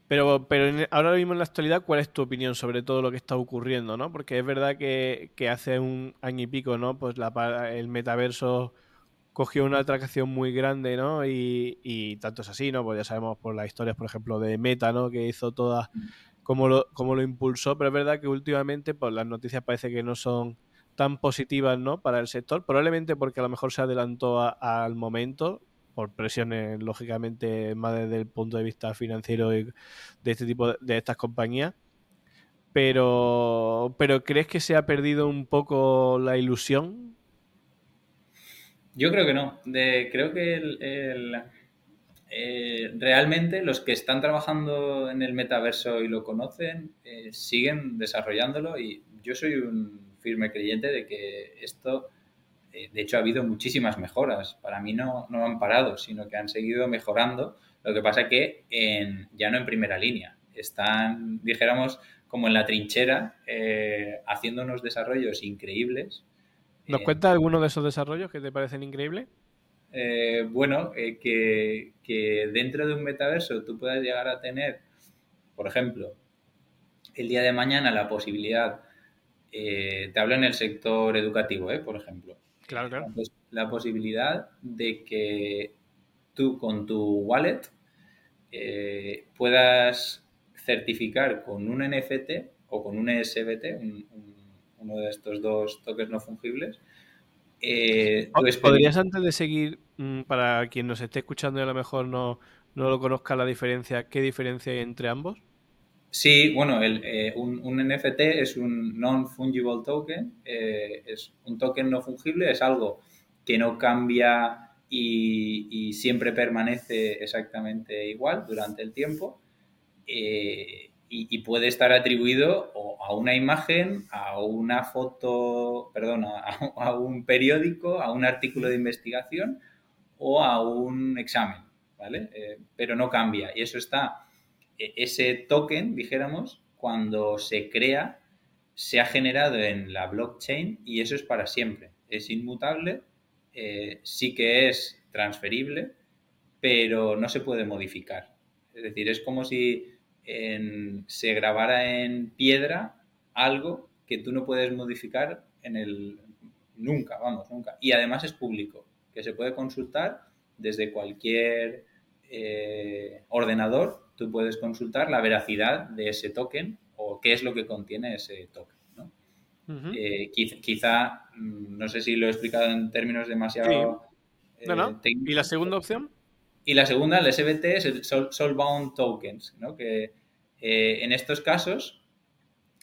Pero, pero ahora mismo en la actualidad, ¿cuál es tu opinión sobre todo lo que está ocurriendo? ¿no? Porque es verdad que, hace un año y pico, ¿no? Pues la, el metaverso cogió una atracción muy grande, ¿no? Y, y, tanto es así, ¿no? Pues ya sabemos por las historias, por ejemplo, de Meta, ¿no? Que hizo todas cómo lo, lo impulsó, pero es verdad que últimamente pues, las noticias parece que no son tan positivas ¿no? para el sector, probablemente porque a lo mejor se adelantó al momento, por presiones, lógicamente, más desde el punto de vista financiero de este tipo de, estas compañías. Pero, pero ¿crees que se ha perdido un poco la ilusión? Yo creo que no. Creo que el, eh, realmente los que están trabajando en el metaverso y lo conocen eh, siguen desarrollándolo y yo soy un firme creyente de que esto, eh, de hecho ha habido muchísimas mejoras, para mí no, no han parado, sino que han seguido mejorando, lo que pasa que en, ya no en primera línea, están, dijéramos, como en la trinchera, haciendo unos desarrollos increíbles. ¿Nos cuenta alguno de esos desarrollos que te parecen increíbles? Eh, bueno, eh, que, dentro de un metaverso tú puedas llegar a tener, por ejemplo, el día de mañana la posibilidad, eh, te hablo en el sector educativo, por ejemplo. Claro, claro. la posibilidad de que tú con tu wallet puedas certificar con un NFT o con un SBT, uno de estos dos toques no fungibles, eh, ¿Podrías antes de seguir, mm, para quien nos esté escuchando y a lo mejor no, lo conozca la diferencia, qué diferencia hay entre ambos? Sí, bueno, eh, un, NFT es un non-fungible token, eh, es un token no fungible, es algo que no cambia y, siempre permanece exactamente igual durante el tiempo y, puede estar atribuido a una imagen, a una foto, perdón, a, un periódico, a un artículo de investigación o a un examen, ¿vale? Eh, pero no cambia. Y eso está, e, ese token, dijéramos, cuando se crea, se ha generado en la blockchain y eso es para siempre. Es inmutable, eh, sí que es transferible, pero no se puede modificar. Es decir, es como si se grabara en piedra algo que tú no puedes modificar en el nunca, vamos, nunca. Y además es público, que se puede consultar desde cualquier eh, ordenador, tú puedes consultar la veracidad de ese token o qué es lo que contiene ese token. Eh, quizá, mm, no sé si lo he explicado en términos demasiado... no. Eh, ¿Y la segunda opción? Y la segunda, el SBT, es el Soulbound Tokens, ¿no? que eh, en estos casos,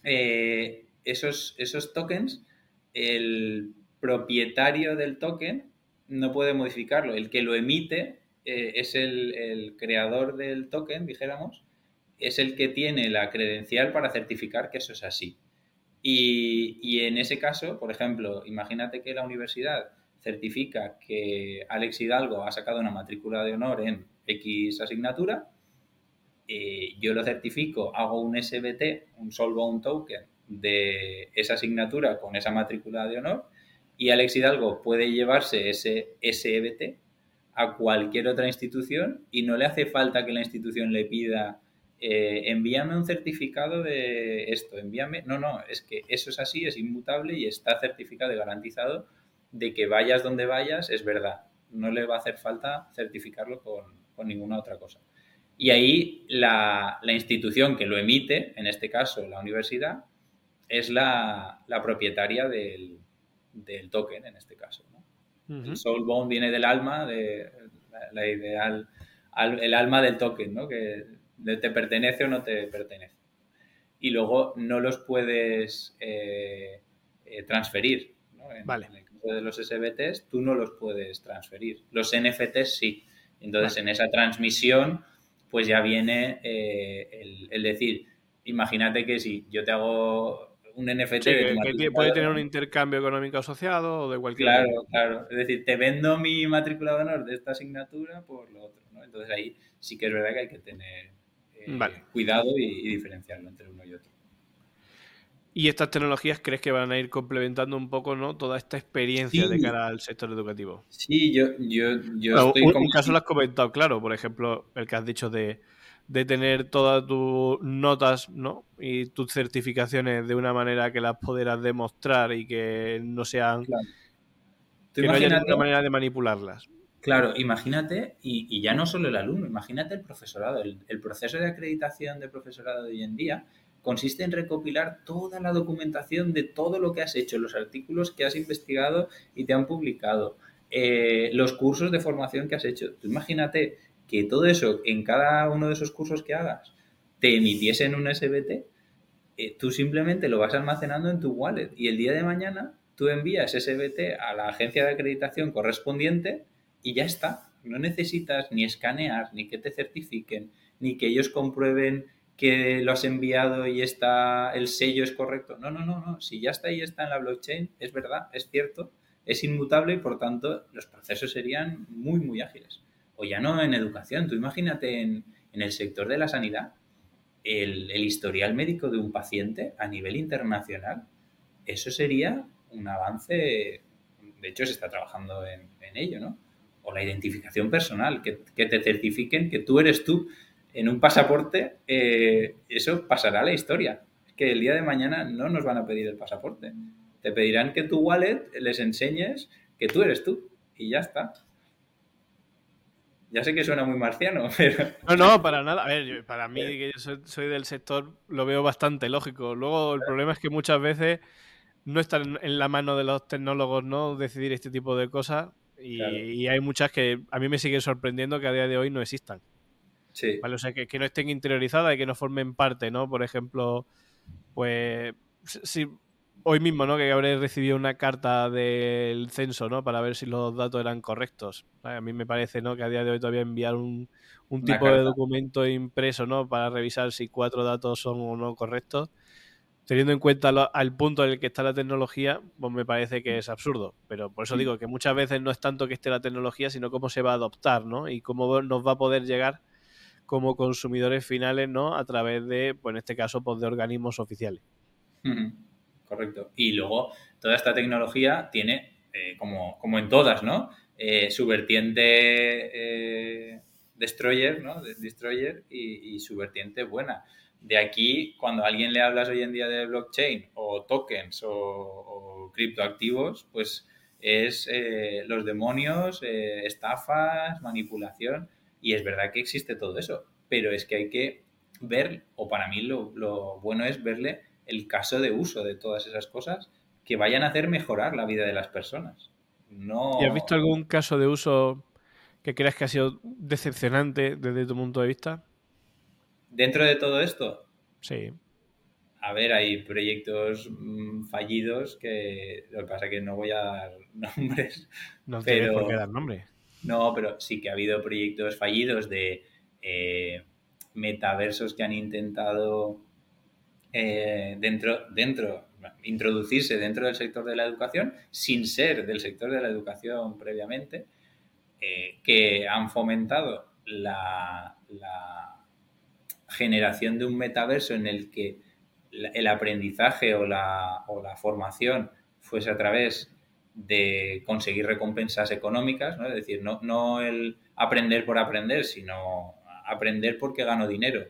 eh, esos, esos tokens, el propietario del token no puede modificarlo. El que lo emite eh, es el, creador del token, dijéramos, es el que tiene la credencial para certificar que eso es así. Y, y, en ese caso, por ejemplo, imagínate que la universidad certifica que Alex Hidalgo ha sacado una matrícula de honor en X asignatura, eh, yo lo certifico, hago un SBT, un Soulbound Token de esa asignatura con esa matrícula de honor y Alex Hidalgo puede llevarse ese SBT a cualquier otra institución y no le hace falta que la institución le pida eh, envíame un certificado de esto, envíame... No, no, es que eso es así, es inmutable y está certificado y garantizado de que vayas donde vayas, es verdad. No le va a hacer falta certificarlo con, ninguna otra cosa. Y ahí la, institución que lo emite, en este caso la universidad, es la, propietaria del, token, en este caso. El soulbound viene del alma, de la, ideal, el alma del token, ¿no? que te pertenece o no te pertenece. Y luego no los puedes eh, eh, transferir. vale de los SBTs, tú no los puedes transferir. Los NFTs sí. Entonces, en esa transmisión, pues ya viene eh, el, decir, imagínate que si yo te hago un NFT que, puede tener un intercambio económico asociado o de cualquier Claro, claro. Es decir, te vendo mi matrícula de honor de esta asignatura por lo otro. ¿no? Entonces ahí sí que es verdad que hay que tener eh, cuidado y diferenciarlo entre uno y otro. Y estas tecnologías crees que van a ir complementando un poco ¿no? toda esta experiencia de cara al sector educativo. Sí, yo, yo, yo estoy un, caso lo has comentado, claro, por ejemplo, el que has dicho de, tener todas tus notas ¿no? y tus certificaciones de una manera que las podrás demostrar y que no sean... Que no haya ninguna manera de manipularlas. Claro, imagínate, y, ya no solo el alumno, imagínate el profesorado, el, el proceso de acreditación de profesorado de hoy en día consiste en recopilar toda la documentación de todo lo que has hecho, los artículos que has investigado y te han publicado, eh, los cursos de formación que has hecho. Tú imagínate que todo eso en cada uno de esos cursos que hagas te emitiesen un SBT, eh, tú simplemente lo vas almacenando en tu wallet y el día de mañana tú envías SBT a la agencia de acreditación correspondiente y ya está. No necesitas ni escanear, ni que te certifiquen, ni que ellos comprueben que lo has enviado y está el sello es correcto. No, no, no, no. Si ya está ahí, está en la blockchain, es verdad, es cierto, es inmutable y por tanto los procesos serían muy, muy ágiles. O ya no en educación. Tú imagínate en, el sector de la sanidad, el, historial médico de un paciente a nivel internacional, eso sería un avance, de hecho se está trabajando en, ello, ¿no? O la identificación personal, que, que te certifiquen que tú eres tú en un pasaporte, eh, eso pasará a la historia. Que el día de mañana no nos van a pedir el pasaporte. Te pedirán que tu wallet les enseñes que tú eres tú. Y ya está. Ya sé que suena muy marciano, pero... No, no, para nada. A ver, para mí, que yo soy, del sector, lo veo bastante lógico. Luego, el problema es que muchas veces no está en la mano de los tecnólogos, ¿no? Decidir este tipo de cosas. Y, y hay muchas que a mí me siguen sorprendiendo que a día de hoy no existan. Sí. O sea, que, no estén interiorizadas y que no formen parte, ¿no? Por ejemplo, pues si hoy mismo, ¿no? Que habré recibido una carta del censo, ¿no? Para ver si los datos eran correctos. A mí me parece, ¿no? Que a día de hoy todavía enviar un, tipo de documento impreso, ¿no? Para revisar si cuatro datos son o no correctos. Teniendo en cuenta al punto en el que está la tecnología, pues me parece que es absurdo. Pero por eso digo que muchas veces no es tanto que esté la tecnología, sino cómo se va a adoptar, ¿no? Y cómo nos va a poder llegar como consumidores finales, ¿no? A través de, pues en este caso, pues de organismos oficiales. Correcto. Y luego, toda esta tecnología tiene, eh, como, como, en todas, ¿no? Eh, su vertiente eh, destroyer, ¿no? Destroyer y, su vertiente buena. De aquí, cuando a alguien le hablas hoy en día de blockchain o tokens o, criptoactivos, pues es los demonios, estafas, manipulación. Y es verdad que existe todo eso, pero es que hay que ver, o para mí lo, bueno es verle el caso de uso de todas esas cosas que vayan a hacer mejorar la vida de las personas. No... ¿Y has visto algún caso de uso que creas que ha sido decepcionante desde tu punto de vista? Dentro de todo esto. Sí. A ver, hay proyectos mm, fallidos que lo que pasa es que no voy a dar nombres. No pero... por qué dar nombres. No, pero sí que ha habido proyectos fallidos de eh, metaversos que han intentado eh, dentro, dentro, introducirse dentro del sector de la educación sin ser del sector de la educación previamente, eh, que han fomentado la, generación de un metaverso en el que el aprendizaje o la, o la formación fuese a través de conseguir recompensas económicas, ¿no? Es decir, no, no el aprender por aprender, sino aprender porque gano dinero.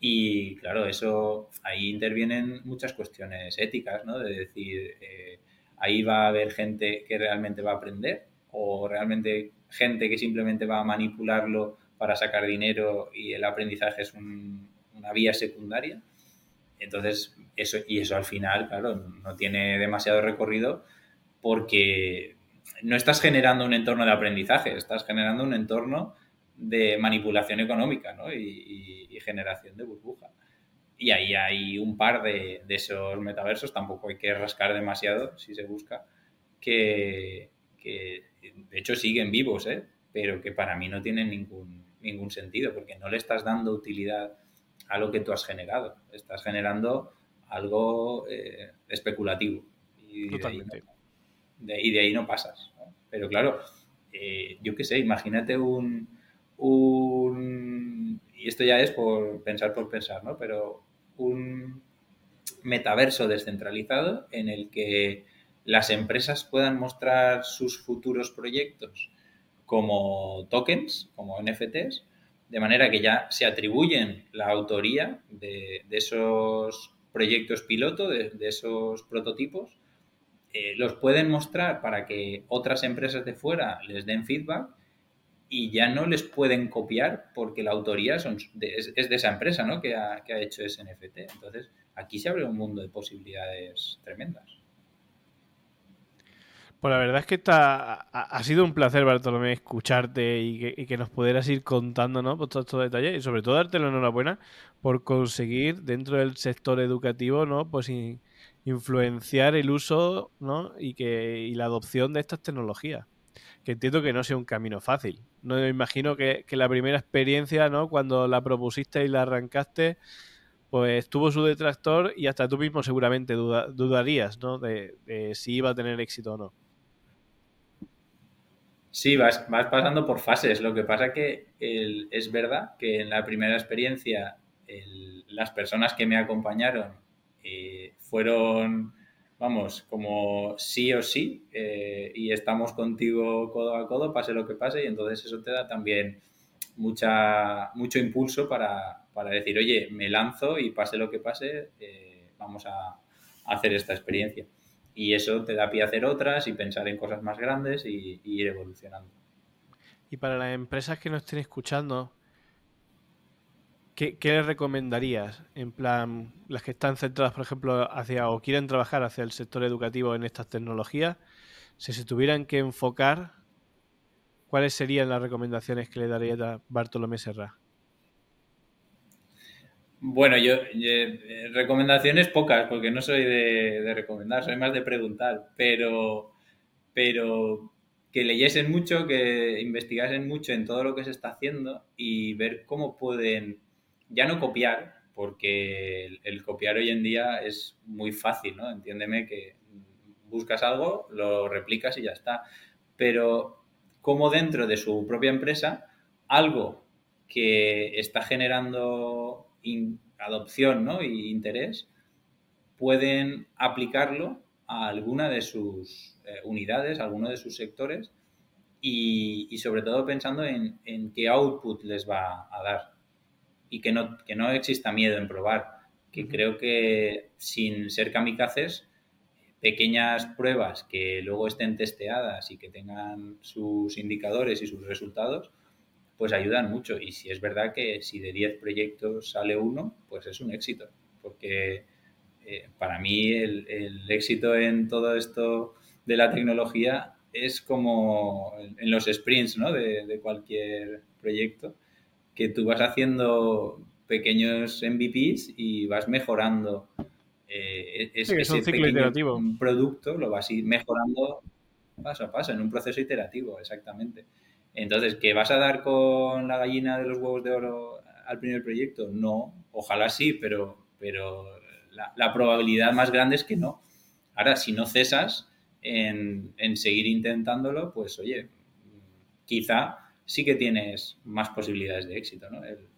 Y claro, eso ahí intervienen muchas cuestiones éticas, ¿no? De decir, eh, ahí va a haber gente que realmente va a aprender o realmente gente que simplemente va a manipularlo para sacar dinero y el aprendizaje es una vía secundaria. Entonces, eso, y eso al final, claro, no tiene demasiado recorrido porque no estás generando un entorno de aprendizaje, estás generando un entorno de manipulación económica y, generación de burbuja. Y ahí hay un par de, esos metaversos, tampoco hay que rascar demasiado si se busca, que, de hecho siguen vivos, ¿eh? pero que para mí no tienen ningún, ningún sentido, porque no le estás dando utilidad a lo que tú has generado. Estás generando algo eh, especulativo. Y de, ahí no, y de ahí no pasas. Pero claro, eh, yo qué sé, imagínate un, un... Y esto ya es por pensar por pensar, ¿no? Pero un metaverso descentralizado en el que las empresas puedan mostrar sus futuros proyectos como tokens, como NFTs, de manera que ya se atribuyen la autoría de, esos proyectos piloto, de, esos prototipos, eh, los pueden mostrar para que otras empresas de fuera les den feedback y ya no les pueden copiar porque la autoría son es, de esa empresa ¿no? que, ha, que ha hecho ese NFT. Entonces, aquí se abre un mundo de posibilidades tremendas. Pues la verdad es que está, ha, sido un placer, Bartolomé, escucharte y que, nos pudieras ir contando ¿no? Pues todos estos detalles y sobre todo darte la enhorabuena por conseguir dentro del sector educativo ¿no? pues influenciar el uso ¿no? y, que, y la adopción de estas tecnologías. Que entiendo que no sea un camino fácil. No me imagino que, la primera experiencia, ¿no? cuando la propusiste y la arrancaste, pues tuvo su detractor y hasta tú mismo seguramente dudarías ¿no? de si iba a tener éxito o no. Sí, vas, vas pasando por fases. Lo que pasa que es verdad que en la primera experiencia las personas que me acompañaron eh, fueron, vamos, como sí o sí, eh, y estamos contigo codo a codo, pase lo que pase, y entonces eso te da también mucha, mucho impulso para, decir, oye, me lanzo y pase lo que pase, eh, vamos a hacer esta experiencia y eso te da pie a hacer otras y pensar en cosas más grandes y, ir evolucionando. Y para las empresas que nos estén escuchando, ¿qué, les recomendarías? En plan, las que están centradas, por ejemplo, hacia o quieren trabajar hacia el sector educativo en estas tecnologías, si se tuvieran que enfocar, ¿cuáles serían las recomendaciones que le daría a Bartolomé Serra? Bueno, yo, eh, recomendaciones pocas, porque no soy de, recomendar, soy más de preguntar, pero, pero que leyesen mucho, que investigasen mucho en todo lo que se está haciendo y ver cómo pueden, ya no copiar, porque el, copiar hoy en día es muy fácil, ¿no? Entiéndeme que buscas algo, lo replicas y ya está, pero cómo dentro de su propia empresa, algo que está generando adopción ¿no? y interés, pueden aplicarlo a alguna de sus eh, unidades, a alguno de sus sectores y, sobre todo pensando en, qué output les va a dar y que no, que no exista miedo en probar, que creo que sin ser kamikazes, pequeñas pruebas que luego estén testeadas y que tengan sus indicadores y sus resultados, pues ayudan mucho. Y si es verdad que si de 10 proyectos sale uno, pues es un éxito. Porque eh, para mí el, éxito en todo esto de la tecnología es como en los sprints ¿no? de, cualquier proyecto, que tú vas haciendo pequeños MVPs y vas mejorando eh, ese pequeño producto, lo vas a ir mejorando paso a paso, en un proceso iterativo, exactamente. Entonces, ¿que vas a dar con la gallina de los huevos de oro al primer proyecto? No, ojalá sí, pero, pero la, probabilidad más grande es que no. Ahora, si no cesas en, seguir intentándolo, pues oye, quizá sí que tienes más posibilidades de éxito, ¿no? El,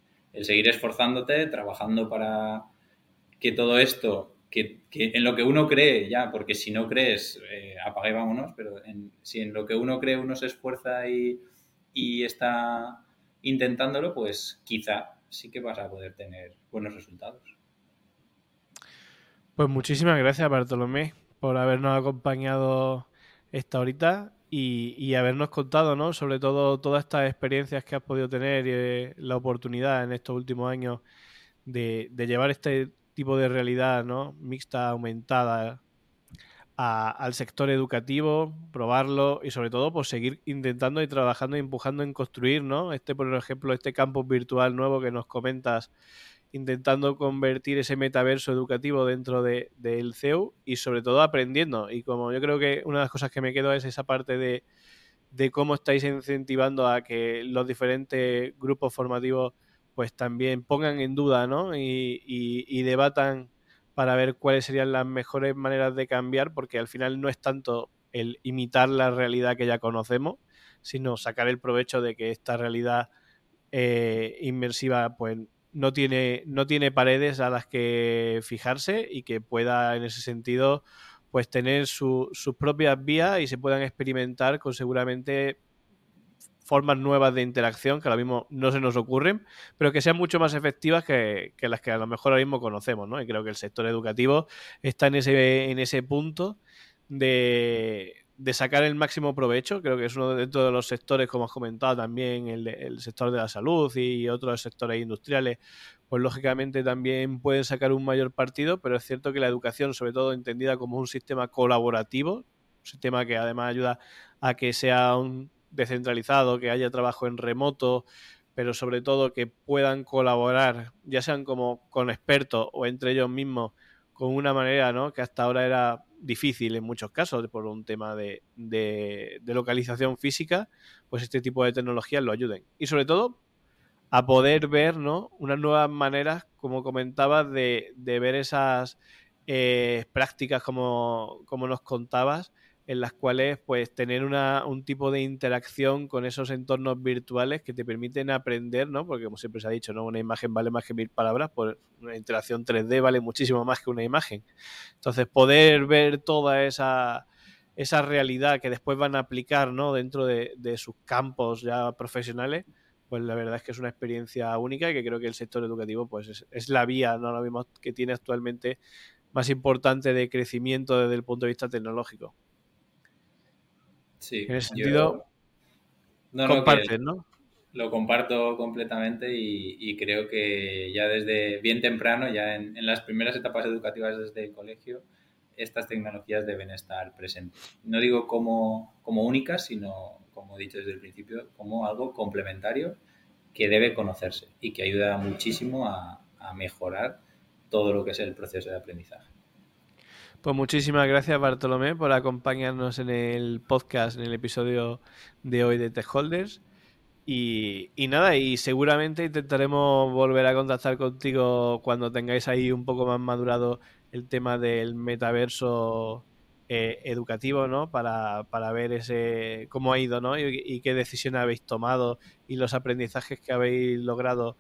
seguir esforzándote, trabajando para que todo esto, que, en lo que uno cree ya, porque si no crees, eh, apague vámonos, pero si en lo que uno cree uno se esfuerza y, y está intentándolo, pues quizá sí que vas a poder tener buenos resultados. Pues muchísimas gracias, Bartolomé, por habernos acompañado esta horita y, habernos contado, ¿no? Sobre todo todas estas experiencias que has podido tener y eh, la oportunidad en estos últimos años de, de, llevar este tipo de realidad, ¿no? Mixta, aumentada al sector educativo, probarlo y sobre todo pues seguir intentando y trabajando y empujando en construir, ¿no? Este, por ejemplo, este campus virtual nuevo que nos comentas, intentando convertir ese metaverso educativo dentro del CEU y sobre todo aprendiendo. Y como yo creo que una de las cosas que me quedo es esa parte de, de cómo estáis incentivando a que los diferentes grupos formativos pues también pongan en duda ¿no? y, y debatan para ver cuáles serían las mejores maneras de cambiar, porque al final no es tanto el imitar la realidad que ya conocemos, sino sacar el provecho de que esta realidad eh, inmersiva pues no tiene, no tiene paredes a las que fijarse y que pueda en ese sentido pues tener sus propias vías y se puedan experimentar con seguramente formas nuevas de interacción que ahora mismo no se nos ocurren, pero que sean mucho más efectivas que, que, las que a lo mejor ahora mismo conocemos, ¿no? Y creo que el sector educativo está en ese, en ese punto de, de sacar el máximo provecho. Creo que es uno de los sectores, como has comentado también, el, sector de la salud y otros sectores industriales, pues lógicamente también pueden sacar un mayor partido, pero es cierto que la educación, sobre todo entendida como un sistema colaborativo, un sistema que además ayuda a que sea un descentralizado, que haya trabajo en remoto, pero sobre todo que puedan colaborar, ya sean como con expertos o entre ellos mismos, con una manera ¿no? que hasta ahora era difícil en muchos casos por un tema de, localización física, pues este tipo de tecnologías lo ayuden. Y sobre todo a poder ver ¿no? unas nuevas maneras, como comentabas, de, de ver esas eh, prácticas como, como nos contabas, en las cuales pues tener una, un tipo de interacción con esos entornos virtuales que te permiten aprender, ¿no? Porque como siempre se ha dicho, ¿no? Una imagen vale más que mil palabras, pues una interacción 3D vale muchísimo más que una imagen. Entonces, poder ver toda esa, esa realidad que después van a aplicar, ¿no? Dentro de, de sus campos ya profesionales, pues la verdad es que es una experiencia única y que creo que el sector educativo pues es, es la vía, ¿no? Lo mismo que tiene actualmente más importante de crecimiento desde el punto de vista tecnológico. Sí, en ese sentido, no, compartes, ¿no? Lo comparto completamente y, creo que ya desde bien temprano, ya en, las primeras etapas educativas desde el colegio, estas tecnologías deben estar presentes. No digo como, como únicas, sino, como he dicho desde el principio, como algo complementario que debe conocerse y que ayuda muchísimo a mejorar todo lo que es el proceso de aprendizaje. Pues muchísimas gracias Bartolomé por acompañarnos en el podcast, en el episodio de hoy de Tech Holders. Y, nada, y seguramente intentaremos volver a contactar contigo cuando tengáis ahí un poco más madurado el tema del metaverso eh, educativo, ¿no? Para, para, ver ese cómo ha ido, ¿no? Y, qué decisiones habéis tomado y los aprendizajes que habéis logrado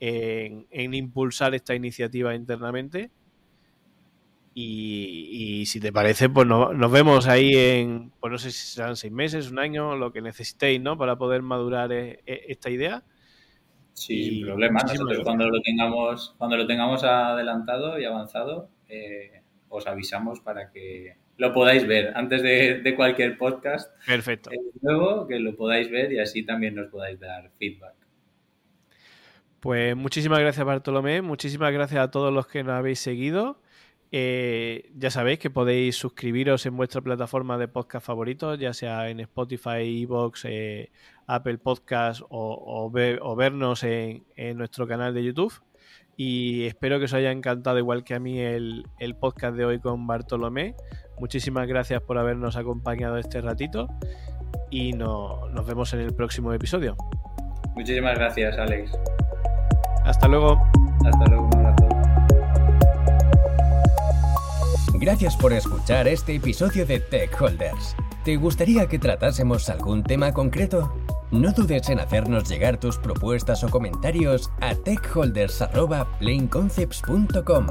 en impulsar esta iniciativa internamente. Y, si te parece, pues nos vemos ahí en, pues no sé si serán seis meses, un año, lo que necesitéis, ¿no? Para poder madurar eh, eh, esta idea. Sí, sin problema. Nosotros cuando lo tengamos, cuando lo tengamos adelantado y avanzado, eh, os avisamos para que lo podáis ver antes de, cualquier podcast. Perfecto. luego que lo podáis ver y así también nos podáis dar feedback. Pues muchísimas gracias Bartolomé, muchísimas gracias a todos los que nos habéis seguido. Eh, ya sabéis que podéis suscribiros en vuestra plataforma de podcast favoritos, ya sea en Spotify, Evox, eh, Apple Podcast o, vernos en, nuestro canal de YouTube. Y espero que os haya encantado, igual que a mí, el, podcast de hoy con Bartolomé. Muchísimas gracias por habernos acompañado este ratito y nos vemos en el próximo episodio. Muchísimas gracias, Alex. Hasta luego. Hasta luego, Gracias por escuchar este episodio de Tech Holders. ¿Te gustaría que tratásemos algún tema concreto? No dudes en hacernos llegar tus propuestas o comentarios a techholders.planeconcepts.com.